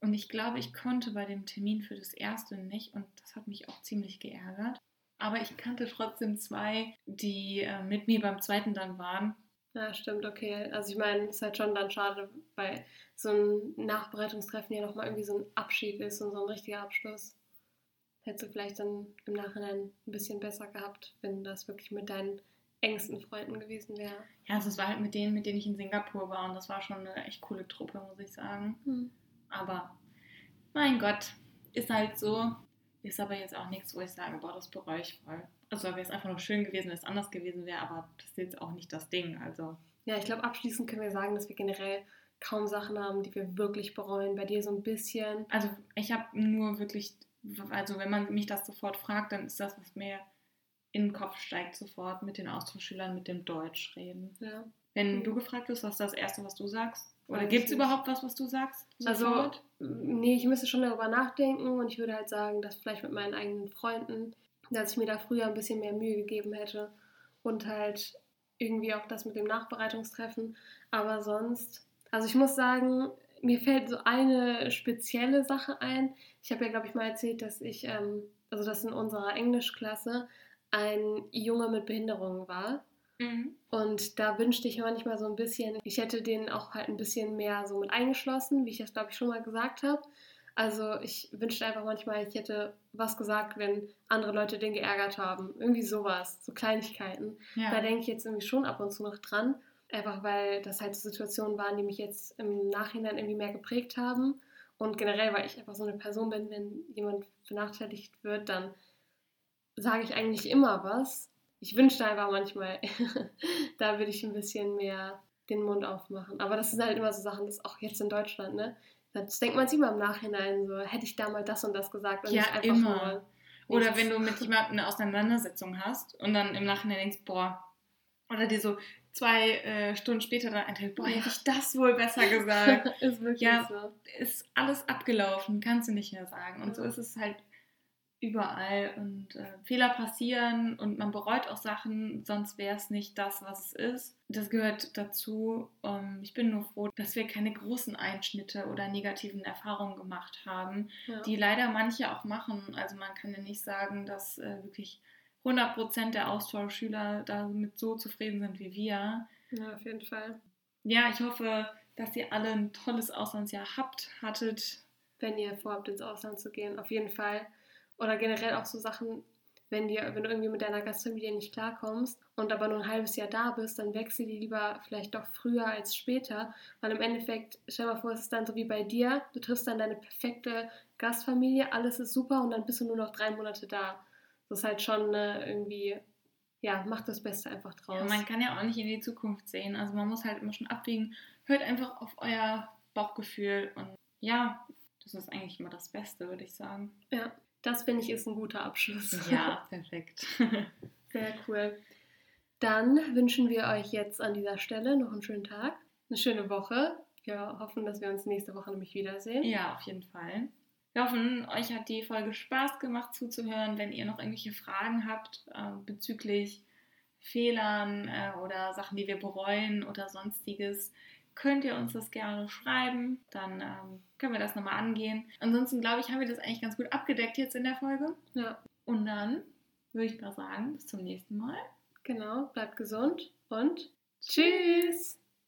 Und ich glaube, ich konnte bei dem Termin für das erste nicht und das hat mich auch ziemlich geärgert. Aber ich kannte trotzdem zwei, die äh, mit mir beim zweiten dann waren. Ja, stimmt, okay. Also ich meine, es ist halt schon dann schade, weil so ein Nachbereitungstreffen ja nochmal irgendwie so ein Abschied ist und so ein richtiger Abschluss hättest du vielleicht dann im Nachhinein ein bisschen besser gehabt, wenn das wirklich mit deinen engsten Freunden gewesen wäre. Ja, also es war halt mit denen, mit denen ich in Singapur war und das war schon eine echt coole Truppe, muss ich sagen. Hm. Aber mein Gott, ist halt so. Ist aber jetzt auch nichts, wo ich sage, boah, das bereue ich voll. Also wäre es einfach nur schön gewesen, wenn es anders gewesen wäre, aber das ist jetzt auch nicht das Ding. Also. Ja, ich glaube, abschließend können wir sagen, dass wir generell kaum Sachen haben, die wir wirklich bereuen. Bei dir so ein bisschen. Also ich habe nur wirklich also wenn man mich das sofort fragt, dann ist das, was mir in den Kopf steigt, sofort mit den Austauschschülern mit dem Deutsch reden. Ja. Wenn mhm. du gefragt wirst, was ist das Erste, was du sagst? Oder gibt es überhaupt was, was du sagst? Also, sofort? Also, nee, ich müsste schon darüber nachdenken und ich würde halt sagen, dass vielleicht mit meinen eigenen Freunden, dass ich mir da früher ein bisschen mehr Mühe gegeben hätte und halt irgendwie auch das mit dem Nachbereitungstreffen. Aber sonst, also ich muss sagen, mir fällt so eine spezielle Sache ein. Ich habe ja, glaube ich, mal erzählt, dass ich, ähm, also dass in unserer Englischklasse ein Junge mit Behinderung war. Mhm. Und da wünschte ich manchmal so ein bisschen, ich hätte den auch halt ein bisschen mehr so mit eingeschlossen, wie ich das, glaube ich, schon mal gesagt habe. Also ich wünschte einfach manchmal, ich hätte was gesagt, wenn andere Leute den geärgert haben. Irgendwie sowas, so Kleinigkeiten. Ja. Da denke ich jetzt irgendwie schon ab und zu noch dran. Einfach weil das halt so Situationen waren, die mich jetzt im Nachhinein irgendwie mehr geprägt haben. Und generell, weil ich einfach so eine Person bin, wenn jemand benachteiligt wird, dann sage ich eigentlich immer was. Ich wünschte einfach manchmal, da würde ich ein bisschen mehr den Mund aufmachen. Aber das sind halt immer so Sachen, das auch jetzt in Deutschland, ne? Das denkt man sich immer im Nachhinein so, hätte ich da mal das und das gesagt und ja, einfach immer. Oder wenn du mit jemandem eine Auseinandersetzung hast und dann im Nachhinein denkst, boah, oder dir so zwei äh, Stunden später dann eintritt, boah, hätte ich das wohl besser gesagt. ist wirklich ja, so. Ist alles abgelaufen, kannst du nicht mehr sagen. Und ja. so ist es halt überall. Und äh, Fehler passieren und man bereut auch Sachen, sonst wäre es nicht das, was es ist. Das gehört dazu. Um, ich bin nur froh, dass wir keine großen Einschnitte oder negativen Erfahrungen gemacht haben, ja. die leider manche auch machen. Also man kann ja nicht sagen, dass äh, wirklich 100% der Austauschschüler damit so zufrieden sind wie wir. Ja, auf jeden Fall. Ja, ich hoffe, dass ihr alle ein tolles Auslandsjahr habt, hattet. Wenn ihr vorhabt, ins Ausland zu gehen, auf jeden Fall. Oder generell auch so Sachen, wenn, dir, wenn du irgendwie mit deiner Gastfamilie nicht klarkommst und aber nur ein halbes Jahr da bist, dann wechsel die lieber vielleicht doch früher als später. Weil im Endeffekt, stell dir mal vor, es ist dann so wie bei dir, du triffst dann deine perfekte Gastfamilie, alles ist super und dann bist du nur noch drei Monate da. Das ist halt schon äh, irgendwie, ja, macht das Beste einfach draus. Ja, man kann ja auch nicht in die Zukunft sehen. Also man muss halt immer schon abwägen. Hört einfach auf euer Bauchgefühl und ja, das ist eigentlich immer das Beste, würde ich sagen. Ja, das finde ich ist ein guter Abschluss. Ja, perfekt. Sehr cool. Dann wünschen wir euch jetzt an dieser Stelle noch einen schönen Tag, eine schöne Woche. Wir hoffen, dass wir uns nächste Woche nämlich wiedersehen. Ja, auf jeden Fall. Wir hoffen, euch hat die Folge Spaß gemacht zuzuhören. Wenn ihr noch irgendwelche Fragen habt äh, bezüglich Fehlern äh, oder Sachen, die wir bereuen oder sonstiges, könnt ihr uns das gerne schreiben. Dann ähm, können wir das nochmal angehen. Ansonsten glaube ich, haben wir das eigentlich ganz gut abgedeckt jetzt in der Folge. Ja. Und dann würde ich mal sagen, bis zum nächsten Mal. Genau, bleibt gesund und tschüss!